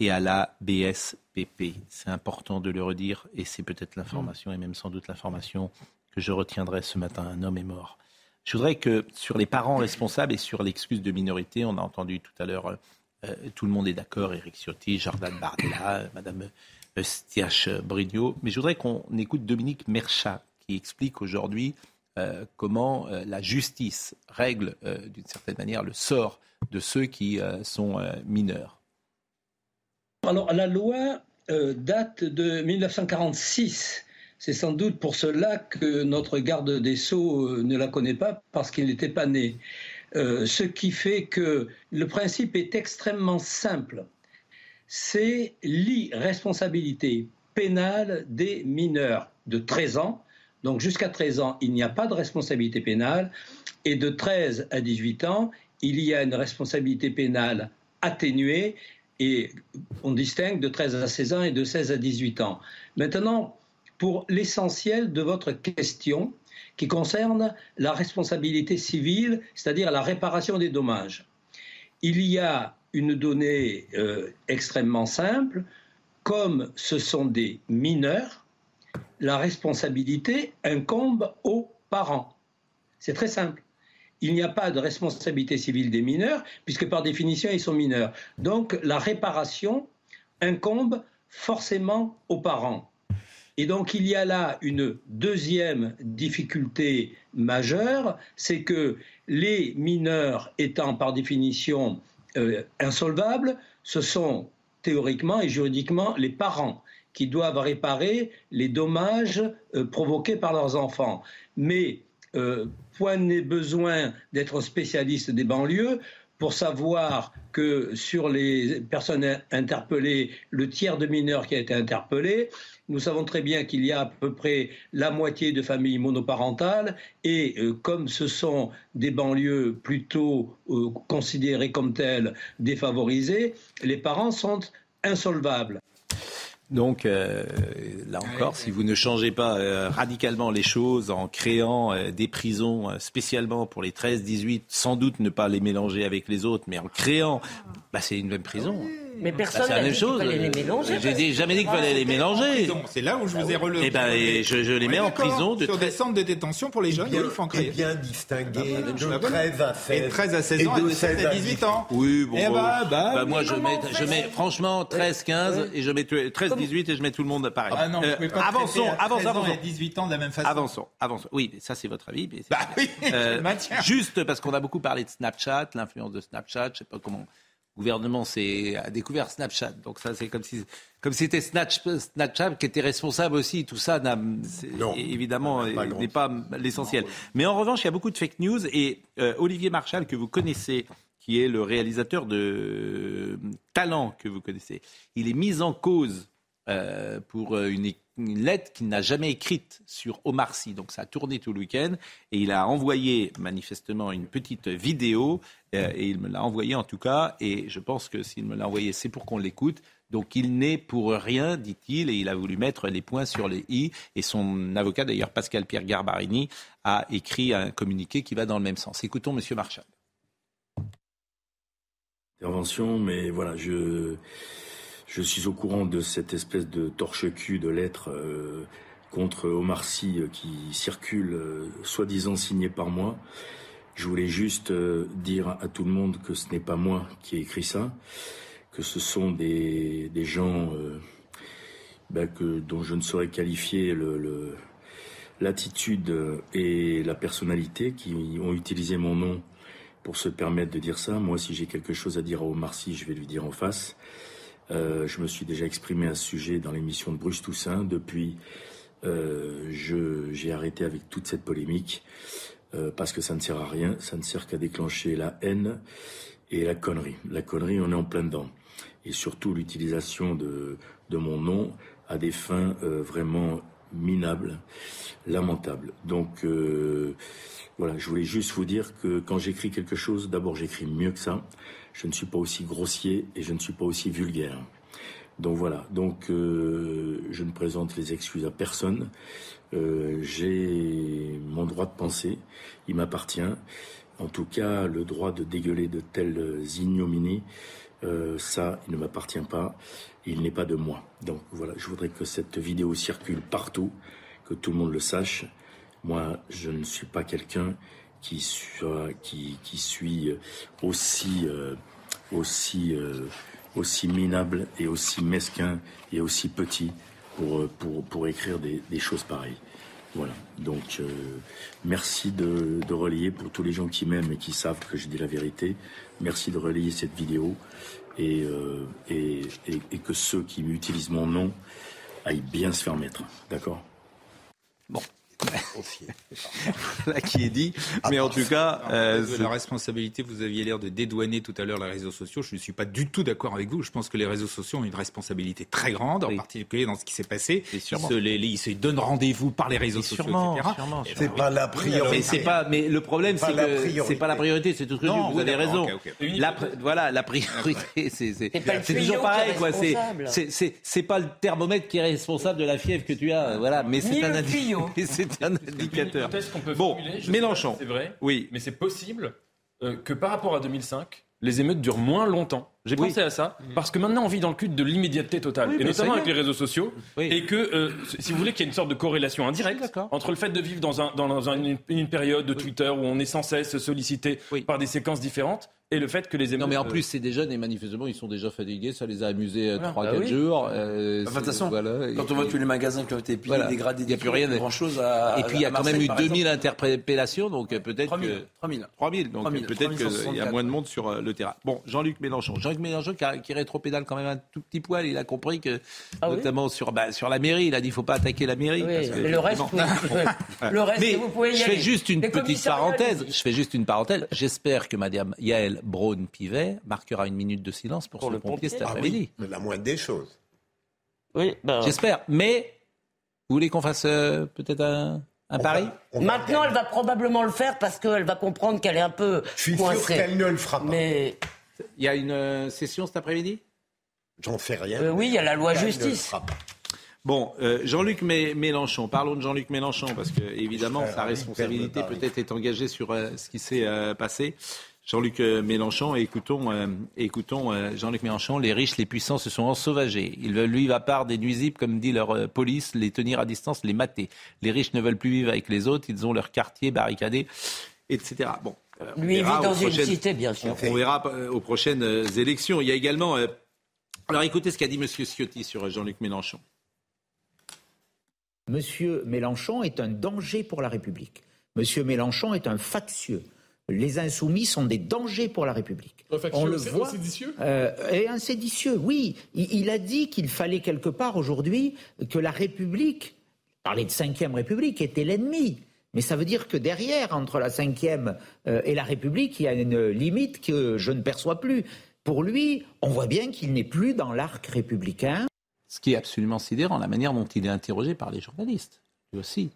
et à la BSPP. C'est important de le redire et c'est peut-être l'information et même sans doute l'information que je retiendrai ce matin. Un homme est mort. Je voudrais que sur les parents responsables et sur l'excuse de minorité, on a entendu tout à l'heure, euh, tout le monde est d'accord, Eric Ciotti, Jordan Bardella, Madame Stiach Brigno, mais je voudrais qu'on écoute Dominique Merchat qui explique aujourd'hui euh, comment euh, la justice règle d'une certaine manière le sort de ceux qui sont mineurs. Alors la loi euh, date de 1946. C'est sans doute pour cela que notre garde des Sceaux euh, ne la connaît pas parce qu'il n'était pas né. Euh, ce qui fait que le principe est extrêmement simple. C'est l'irresponsabilité pénale des mineurs de 13 ans. Donc jusqu'à 13 ans, il n'y a pas de responsabilité pénale. Et de 13 à 18 ans, il y a une responsabilité pénale atténuée et on distingue de 13 à 16 ans et de 16 à 18 ans. Maintenant, pour l'essentiel de votre question, qui concerne la responsabilité civile, c'est-à-dire la réparation des dommages. Il y a une donnée euh, extrêmement simple, comme ce sont des mineurs, la responsabilité incombe aux parents. C'est très simple il n'y a pas de responsabilité civile des mineurs, puisque par définition, ils sont mineurs. Donc la réparation incombe forcément aux parents. Et donc il y a là une deuxième difficulté majeure, c'est que les mineurs étant par définition euh, insolvables, ce sont théoriquement et juridiquement les parents qui doivent réparer les dommages euh, provoqués par leurs enfants. Mais euh, point n'est besoin d'être spécialiste des banlieues pour savoir que sur les personnes interpellées, le tiers de mineurs qui a été interpellé, nous savons très bien qu'il y a à peu près la moitié de familles monoparentales et euh, comme ce sont des banlieues plutôt euh, considérées comme telles défavorisées, les parents sont insolvables. Donc euh, là encore, si vous ne changez pas euh, radicalement les choses en créant euh, des prisons spécialement pour les 13-18, sans doute ne pas les mélanger avec les autres, mais en créant, bah, c'est une même prison. Mais bah, personne n'a dit qu'il fallait les mélanger. J'ai jamais dit qu'il fallait les mélanger. C'est là où je vous ai relevé. Eh ben, je, je les mets en prison de sur des centres de détention pour les jeunes. Bien, il faut en créer. bien distinguer de 13 à 16 et 13 à 16 ans et de 16 à 18 ans. Oui, bon. Eh bah, bah, bah, moi, je mets, je mets franchement 13, 15 et je mets 13, 18 et je mets tout le monde pareil. Ah non, euh, avançons, avançons, avançons. 18 ans de la même façon. Avançons, avançons. Oui, ça c'est votre avis. bah oui, euh, juste parce qu'on a beaucoup parlé de Snapchat, l'influence de Snapchat, je sais pas comment gouvernement a découvert Snapchat. Donc ça, c'est comme si comme c'était Snapchat qui était responsable aussi. Tout ça, évidemment, n'est pas l'essentiel. Mais en revanche, il y a beaucoup de fake news. Et euh, Olivier Marchal, que vous connaissez, qui est le réalisateur de Talent que vous connaissez, il est mis en cause euh, pour une, une lettre qu'il n'a jamais écrite sur Omar Sy. Donc ça a tourné tout le week-end et il a envoyé manifestement une petite vidéo euh, et il me l'a envoyé en tout cas et je pense que s'il me l'a envoyé c'est pour qu'on l'écoute. Donc il n'est pour rien, dit-il, et il a voulu mettre les points sur les i. Et son avocat, d'ailleurs Pascal Pierre Garbarini, a écrit un communiqué qui va dans le même sens. Écoutons Monsieur Marchal. Intervention, mais voilà, je je suis au courant de cette espèce de torche-cul de lettres euh, contre Omar Sy euh, qui circule, euh, soi-disant signé par moi. Je voulais juste dire à tout le monde que ce n'est pas moi qui ai écrit ça, que ce sont des, gens que, dont je ne saurais qualifier l'attitude et la personnalité qui ont utilisé mon nom pour se permettre de dire ça. Moi, si j'ai quelque chose à dire à Omar Sy, je vais lui dire en face. Euh, je me suis déjà exprimé à ce sujet dans l'émission de Bruce Toussaint. Depuis, euh, j'ai arrêté avec toute cette polémique euh, parce que ça ne sert à rien. Ça ne sert qu'à déclencher la haine et la connerie. La connerie, on est en plein dedans. Et surtout l'utilisation de, de mon nom à des fins vraiment minables, lamentables. Donc voilà, je voulais juste vous dire que quand j'écris quelque chose, d'abord j'écris mieux que ça je ne suis pas aussi grossier et je ne suis pas aussi vulgaire. Donc voilà, donc euh, je ne présente les excuses à personne. Euh, j'ai mon droit de penser, il m'appartient. En tout cas, le droit de dégueuler de telles ignominies, euh, ça, il ne m'appartient pas. Il n'est pas de moi. Donc voilà, je voudrais que cette vidéo circule partout, que tout le monde le sache. Moi, je ne suis pas quelqu'un qui qui, qui suis aussi euh, aussi euh, aussi minable et aussi mesquin et aussi petit pour pour, pour écrire des, des choses pareilles. Voilà. Donc euh, merci de, de relayer pour tous les gens qui m'aiment et qui savent que je dis la vérité. Merci de relayer cette vidéo et, et, et, et que ceux qui utilisent mon nom aillent bien se faire mettre. D'accord? Bon. là qui est dit. Mais en tout cas, euh, la responsabilité, vous aviez l'air de dédouaner tout à l'heure les réseaux sociaux. Je ne suis pas du tout d'accord avec vous. Je pense que les réseaux sociaux ont une responsabilité très grande, en particulier dans ce qui s'est passé. Ils se, les, ils se donnent rendez-vous par les réseaux sociaux, etc. C'est pas la priorité. Mais c'est pas. Mais le problème, c'est que c'est pas la priorité. C'est tout ce que vous avez raison. voilà, la priorité, c'est toujours pareil, quoi. C'est pas le thermomètre qui est responsable de la fièvre que tu as. Voilà, mais c'est un c'est un indicateur. qu'on peut bon, Mélenchon. C'est vrai. Oui. Mais c'est possible euh, que par rapport à 2005, les émeutes durent moins longtemps. J'ai pensé à ça parce que maintenant on vit dans le culte de l'immédiateté totale, et notamment avec les réseaux sociaux, et que euh, si vous voulez qu'il y ait une sorte de corrélation indirecte entre le fait de vivre dans, un, dans une, une, période de Twitter où on est sans cesse sollicité par des séquences différentes, et le fait que les émeutes... Non, mais en plus, c'est des jeunes et manifestement, ils sont déjà fatigués. Ça les a amusés 3-4 bah jours. Euh, de toute façon, quand on voit tous les magasins qui ont été pillés, dégradés, il n'y a plus rien. grand-chose à. Et puis, il y a quand même eu 2000 interpellations, donc euh, peut-être que. 3000. 3000. Donc peut-être qu'il y a moins de monde sur euh, le terrain. Bon, Jean-Luc Mélenchon. Jean-Luc Mélenchon qui, qui rétropédale quand même un tout petit poil. Il a compris que, ah notamment sur, bah, sur la mairie, il a dit qu'il ne faut pas attaquer la mairie. mais le reste, le reste, vous pouvez y je fais juste une petite parenthèse. Je fais juste une parenthèse. J'espère que Madame Yael Braun-Pivet marquera une minute de silence pour, ce pompier, cet après-midi. Ah la moindre des choses. Oui, ben... J'espère. Mais vous voulez qu'on fasse euh, peut-être un, pari? Maintenant, elle va probablement le faire parce qu'elle va comprendre qu'elle est un peu Je suis sûr qu'elle ne le fera pas. Mais... Il y a une euh, session cet après-midi? J'en sais rien. Euh, oui, il y a la loi justice. Bon, Jean-Luc Mélenchon, parlons de Jean-Luc Mélenchon, parce que évidemment, sa responsabilité peut-être est engagée sur ce qui s'est passé. Jean-Luc euh, Mélenchon, écoutons, euh, écoutons euh, Jean-Luc Mélenchon, les riches, les puissants se sont ensauvagés. Ils veulent, lui, à part des nuisibles, comme dit leur police, les tenir à distance, les mater. Les riches ne veulent plus vivre avec les autres, ils ont leur quartier barricadé, etc. Bon, lui vit dans une cité, bien sûr. On, verra aux prochaines élections. Il y a également... alors écoutez ce qu'a dit M. Ciotti sur Jean-Luc Mélenchon. Monsieur Mélenchon est un danger pour la République. Monsieur Mélenchon est un factieux. les insoumis sont des dangers pour la République. On le voit. Séditieux euh, et un séditieux, oui. Il, a dit qu'il fallait quelque part aujourd'hui que la République, parler de cinquième République, était l'ennemi. Mais ça veut dire que derrière, entre la cinquième euh, et la République, il y a une limite que je ne perçois plus. Pour lui, on voit bien qu'il n'est plus dans l'arc républicain. Ce qui est absolument sidérant, la manière dont il est interrogé par les journalistes, lui aussi.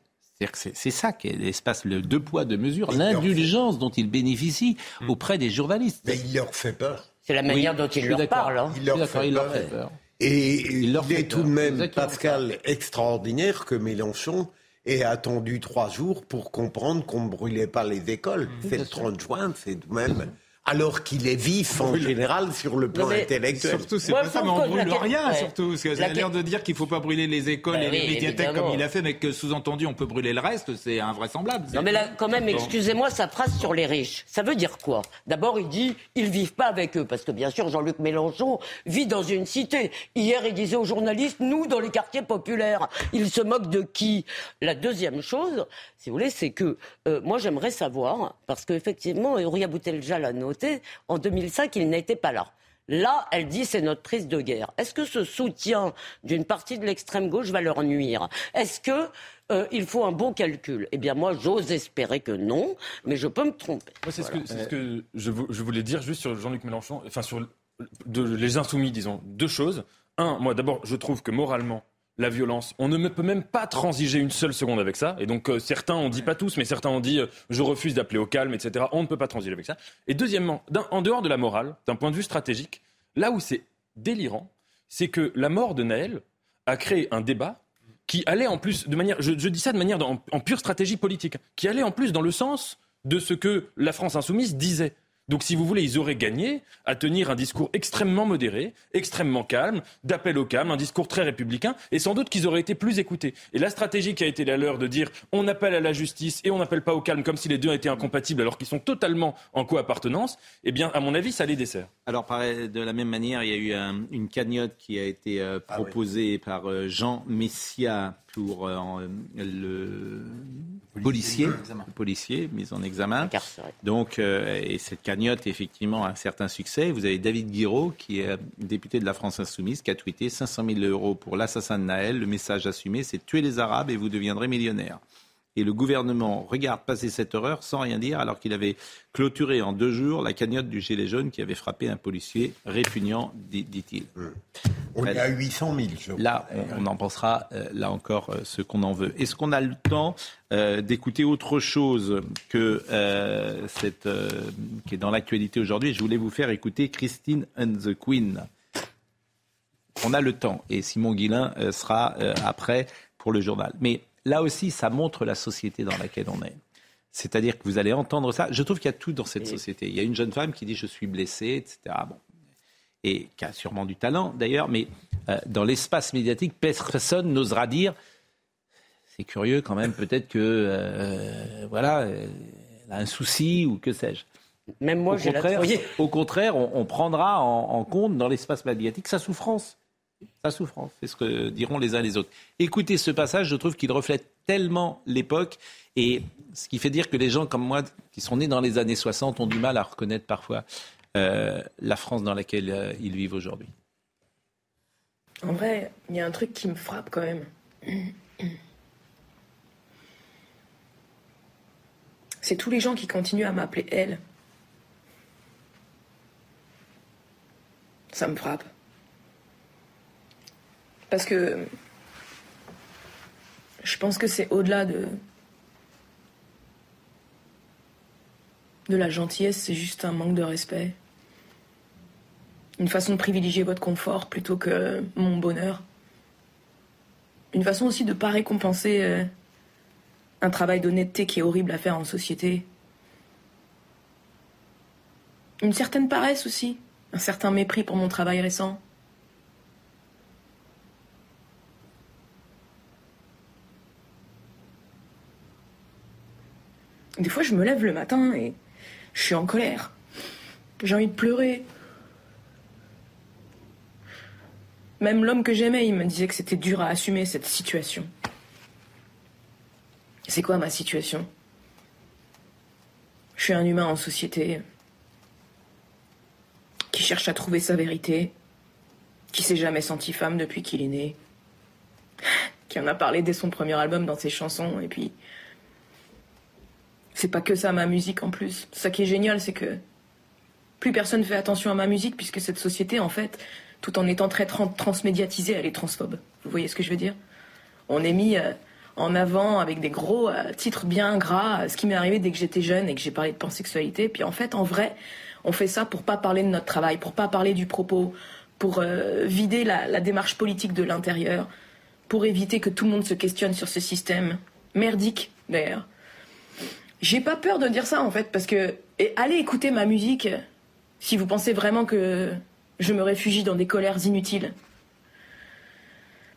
C'est ça qui est l'espace, le deux poids, deux mesures, l'indulgence dont il bénéficie hmm. auprès des journalistes. Mais il leur fait peur. C'est la manière dont il leur parle. Hein. Il, leur fait, peur. Et il, leur est tout de même, Pascal, extraordinaire que Mélenchon ait attendu trois jours pour comprendre qu'on ne brûlait pas les écoles. Hmm. C'est le 30 juin, c'est tout de même alors qu'il est vif en général sur le plan intellectuel. Surtout, c'est pas ça, mais on brûle rien, surtout. Parce que ça a l'air de dire qu'il ne faut pas brûler les écoles et les médiathèques comme il a fait, mais que sous-entendu, on peut brûler le reste, c'est invraisemblable. Non, mais là, quand même, excusez-moi, sa phrase sur les riches, ça veut dire quoi? D'abord, il dit ils vivent pas avec eux, parce que bien sûr, Jean-Luc Mélenchon vit dans une cité. Hier, il disait aux journalistes nous, dans les quartiers populaires. Il se moque de qui? La deuxième chose, si vous voulez, c'est que euh, moi, j'aimerais savoir, parce qu'effectivement, Uriah Boutelja l'a noté, en 2005, il n'était pas là. Là, elle dit c'est notre prise de guerre. Est-ce que ce soutien d'une partie de l'extrême gauche va leur nuire? Est-ce que euh, il faut un bon calcul? Eh bien, moi, j'ose espérer que non, mais je peux me tromper. c'est ce que, je, voulais dire juste sur Jean-Luc Mélenchon, enfin sur les insoumis, disons, deux choses. Un, moi, d'abord, je trouve que moralement, la violence. On ne peut même pas transiger une seule seconde avec ça. Et donc euh, certains, on dit pas tous, mais certains ont dit euh, je refuse d'appeler au calme, etc. On ne peut pas transiger avec ça. Et deuxièmement, en dehors de la morale, d'un point de vue stratégique, là où c'est délirant, c'est que la mort de Naël a créé un débat qui allait en plus de manière, je, dis ça de manière en pure stratégie politique, qui allait en plus dans le sens de ce que la France insoumise disait. Donc, si vous voulez, ils auraient gagné à tenir un discours extrêmement modéré, extrêmement calme, d'appel au calme, un discours très républicain, et sans doute qu'ils auraient été plus écoutés. Et la stratégie qui a été la leur de dire on appelle à la justice et on n'appelle pas au calme comme si les deux étaient incompatibles alors qu'ils sont totalement en co-appartenance, eh bien, à mon avis, ça les dessert. Alors, de la même manière, il y a eu une cagnotte qui a été euh, ah proposée par euh, Jean Messia pour euh, le policier, policier mis en examen. Donc, euh, et cette cagnotte, effectivement, a un certain succès. Vous avez David Guiraud, qui est député de la France Insoumise, qui a tweeté 500 000 euros pour l'assassin de Naël. Le message assumé, c'est tuer les Arabes et vous deviendrez millionnaire et le gouvernement regarde passer cette horreur sans rien dire alors qu'il avait clôturé en deux jours la cagnotte du gilet jaune qui avait frappé un policier répugnant, dit-il. On est à 800 000. Là, on, en pensera, euh, là encore, euh, ce qu'on en veut. Est-ce qu'on a le temps euh, d'écouter autre chose que cette, qui est dans l'actualité aujourd'hui? Je voulais vous faire écouter Christine and the Queen. On a le temps et Simon Guillain sera après pour le journal. Mais là aussi, ça montre la société dans laquelle on est. C'est-à-dire que vous allez entendre ça. Je trouve qu'il y a tout dans cette société. Il y a une jeune femme qui dit je suis blessée, etc. Bon. Et qui a sûrement du talent d'ailleurs, mais euh, dans l'espace médiatique, personne n'osera dire c'est curieux quand même, peut-être que euh, voilà, elle a un souci ou que sais-je. Même moi, j'ai la Au contraire, on, prendra en compte dans l'espace médiatique sa souffrance sa souffrance. C'est ce que diront les uns les autres. Écoutez ce passage, je trouve qu'il reflète tellement l'époque et ce qui fait dire que les gens comme moi, qui sont nés dans les années 60, ont du mal à reconnaître parfois euh, la France dans laquelle euh, ils vivent aujourd'hui. En vrai, il y a un truc qui me frappe quand même. C'est tous les gens qui continuent à m'appeler elle. Ça me frappe. Parce que je pense que c'est au-delà de. de la gentillesse, c'est juste un manque de respect. Une façon de privilégier votre confort plutôt que mon bonheur. Une façon aussi de ne pas récompenser euh, un travail d'honnêteté qui est horrible à faire en société. Une certaine paresse aussi, un certain mépris pour mon travail récent. Des fois, je me lève le matin et je suis en colère. J'ai envie de pleurer. Même l'homme que j'aimais, il me disait que c'était dur à assumer cette situation. C'est quoi ma situation? Je suis un humain en société qui cherche à trouver sa vérité, qui s'est jamais senti femme depuis qu'il est né, qui en a parlé dès son premier album dans ses chansons, et puis c'est pas que ça ma musique en plus. Ça qui est génial, c'est que plus personne fait attention à ma musique puisque cette société, en fait, tout en étant très transmédiatisée, elle est transphobe. Vous voyez ce que je veux dire? On est mis euh, en avant avec des gros euh, titres bien gras, ce qui m'est arrivé dès que j'étais jeune et que j'ai parlé de pansexualité. Puis en fait, en vrai, on fait ça pour pas parler de notre travail, pour pas parler du propos, pour euh, vider la, démarche politique de l'intérieur, pour éviter que tout le monde se questionne sur ce système merdique d'ailleurs. J'ai pas peur de dire ça en fait parce que et allez écouter ma musique si vous pensez vraiment que je me réfugie dans des colères inutiles.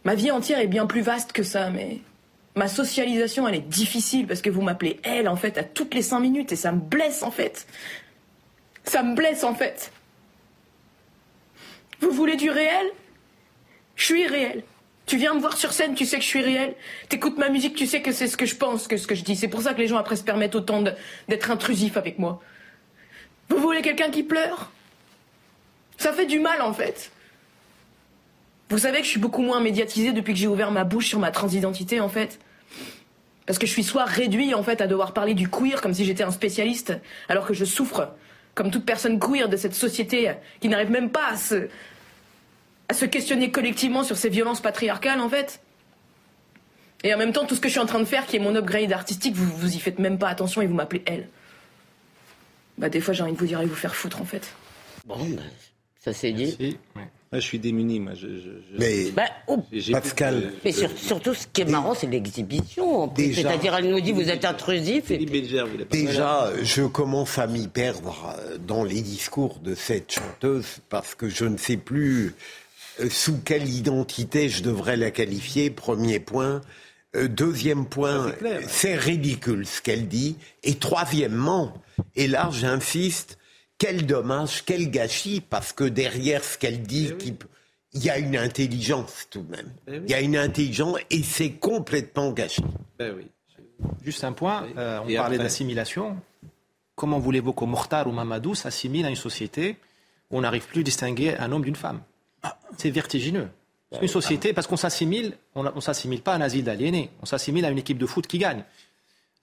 Ma vie entière est bien plus vaste que ça, mais ma socialisation, elle est difficile parce que vous m'appelez elle, en fait, à toutes les cinq minutes et ça me blesse, en fait. Ça me blesse, en fait. Vous voulez du réel? Je suis réel. Tu viens me voir sur scène, tu sais que je suis réel. T'écoutes ma musique, tu sais que c'est ce que je pense, que ce que je dis. C'est pour ça que les gens après se permettent autant d'être intrusifs avec moi. Vous voulez quelqu'un qui pleure? Ça fait du mal en fait. Vous savez que je suis beaucoup moins médiatisée depuis que j'ai ouvert ma bouche sur ma transidentité en fait. Parce que je suis soit réduit en fait à devoir parler du queer comme si j'étais un spécialiste, alors que je souffre comme toute personne queer de cette société qui n'arrive même pas à se, à se questionner collectivement sur ces violences patriarcales en fait. Et en même temps, tout ce que je suis en train de faire, qui est mon upgrade artistique, vous, vous y faites même pas attention et vous m'appelez elle. Bah, des fois, j'ai envie de vous dire, allez vous faire foutre, en fait. Bon, bah, ça s'est dit. je suis démuni, moi. Je, Mais, bah, oh. Pascal. Mais surtout, ce qui est marrant, c'est l'exhibition. C'est-à-dire, elle nous dit, vous êtes intrusif. Et... Déjà, je commence à m'y perdre euh, dans les discours de cette chanteuse parce que je ne sais plus sous quelle identité je devrais la qualifier? Premier point. Euh, deuxième point, c'est ridicule ce qu'elle dit. Et troisièmement, et là j'insiste, quel dommage, quel gâchis, parce que derrière ce qu'elle dit, eh il y a une intelligence tout de même. Eh il y a une intelligence et c'est complètement gâché. Ben Juste un point, euh, on parlait d'assimilation. Comment voulez-vous qu'au Mortar ou Mamadou s'assimile à une société où on n'arrive plus à distinguer un homme d'une femme? C'est vertigineux. Une société, parce qu'on s'assimile, on ne s'assimile pas à un asile d'aliénés, on s'assimile à une équipe de foot qui gagne.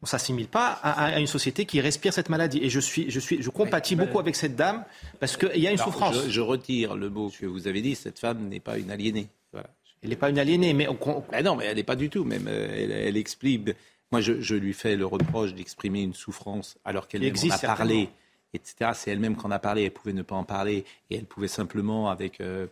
On s'assimile pas à, une société qui respire cette maladie. Et je suis, je suis, je compatis beaucoup avec cette dame parce qu'il y a une souffrance. Je, retire le mot que vous avez dit. Cette femme n'est pas une aliénée. Elle n'est pas une aliénée, mais ben non, mais elle n'est pas du tout. Même euh, elle, explique. Moi, je, lui fais le reproche d'exprimer une souffrance alors qu'elle en a parlé, etc. C'est elle-même qui en a parlé. Elle pouvait ne pas en parler et elle pouvait simplement avec euh,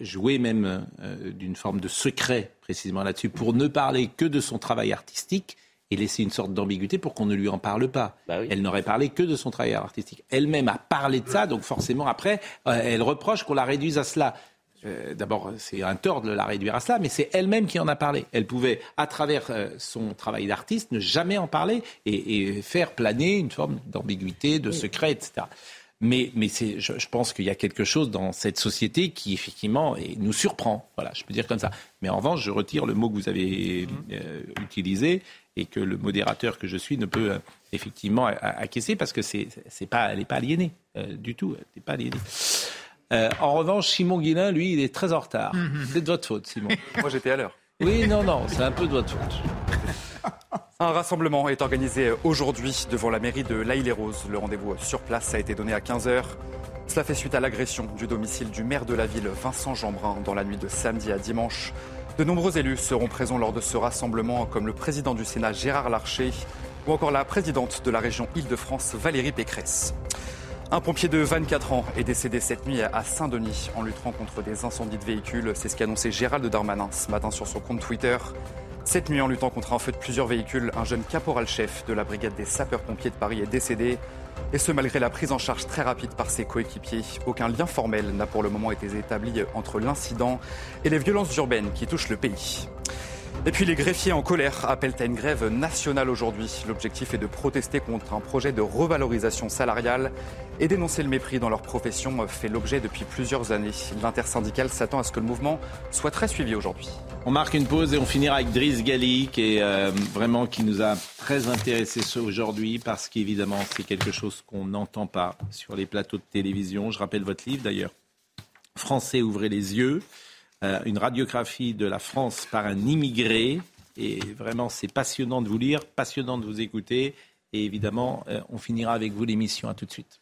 jouer même euh, d'une forme de secret précisément là-dessus pour ne parler que de son travail artistique et laisser une sorte d'ambiguïté pour qu'on ne lui en parle pas. Bah elle n'aurait parlé que de son travail artistique. Elle-même a parlé de ça, donc forcément après, euh, elle reproche qu'on la réduise à cela. D'abord, c'est un tort de la réduire à cela, mais c'est elle-même qui en a parlé. Elle pouvait, à travers son travail d'artiste, ne jamais en parler et, et faire planer une forme d'ambiguïté, de secret, etc. Mais, mais je, je, pense qu'il y a quelque chose dans cette société qui, effectivement, nous surprend. Voilà, je peux dire comme ça. Mais en revanche, je retire le mot que vous avez euh, utilisé et que le modérateur que je suis ne peut euh, effectivement acquiescer parce que c'est, c'est pas, elle n'est pas aliénée euh, du tout. Elle n'est pas aliénée. en revanche, Simon Guillain, lui, il est très en retard. Mm-hmm. C'est de votre faute, Simon. Moi, j'étais à l'heure. Oui, non, non, c'est un peu de votre faute. Un rassemblement est organisé aujourd'hui devant la mairie de l'Aïle-et-Rose. Le rendez-vous sur place a été donné à 15h. Cela fait suite à l'agression du domicile du maire de la ville, Vincent Jeanbrun, dans la nuit de samedi à dimanche. De nombreux élus seront présents lors de ce rassemblement, comme le président du Sénat Gérard Larcher ou encore la présidente de la région Île-de-France Valérie Pécresse. Un pompier de 24 ans est décédé cette nuit à Saint-Denis en luttant contre des incendies de véhicules. C'est ce qu'a annoncé Gérald Darmanin ce matin sur son compte Twitter. Cette nuit, en luttant contre un feu de plusieurs véhicules, un jeune caporal-chef de la brigade des sapeurs-pompiers de Paris est décédé. Et ce, malgré la prise en charge très rapide par ses coéquipiers. Aucun lien formel n'a pour le moment été établi entre l'incident et les violences urbaines qui touchent le pays. Et puis les greffiers en colère appellent à une grève nationale aujourd'hui. L'objectif est de protester contre un projet de revalorisation salariale et dénoncer le mépris dans leur profession fait l'objet depuis plusieurs années. L'intersyndicale s'attend à ce que le mouvement soit très suivi aujourd'hui. On marque une pause et on finira avec Driss Gali qui euh, vraiment qui nous a très intéressé aujourd'hui parce qu'évidemment c'est quelque chose qu'on n'entend pas sur les plateaux de télévision. Je rappelle votre livre d'ailleurs. Français ouvrez les yeux. Euh, une radiographie de la France par un immigré. Et vraiment, c'est passionnant de vous lire, passionnant de vous écouter. Et évidemment, euh, on finira avec vous l'émission. À tout de suite.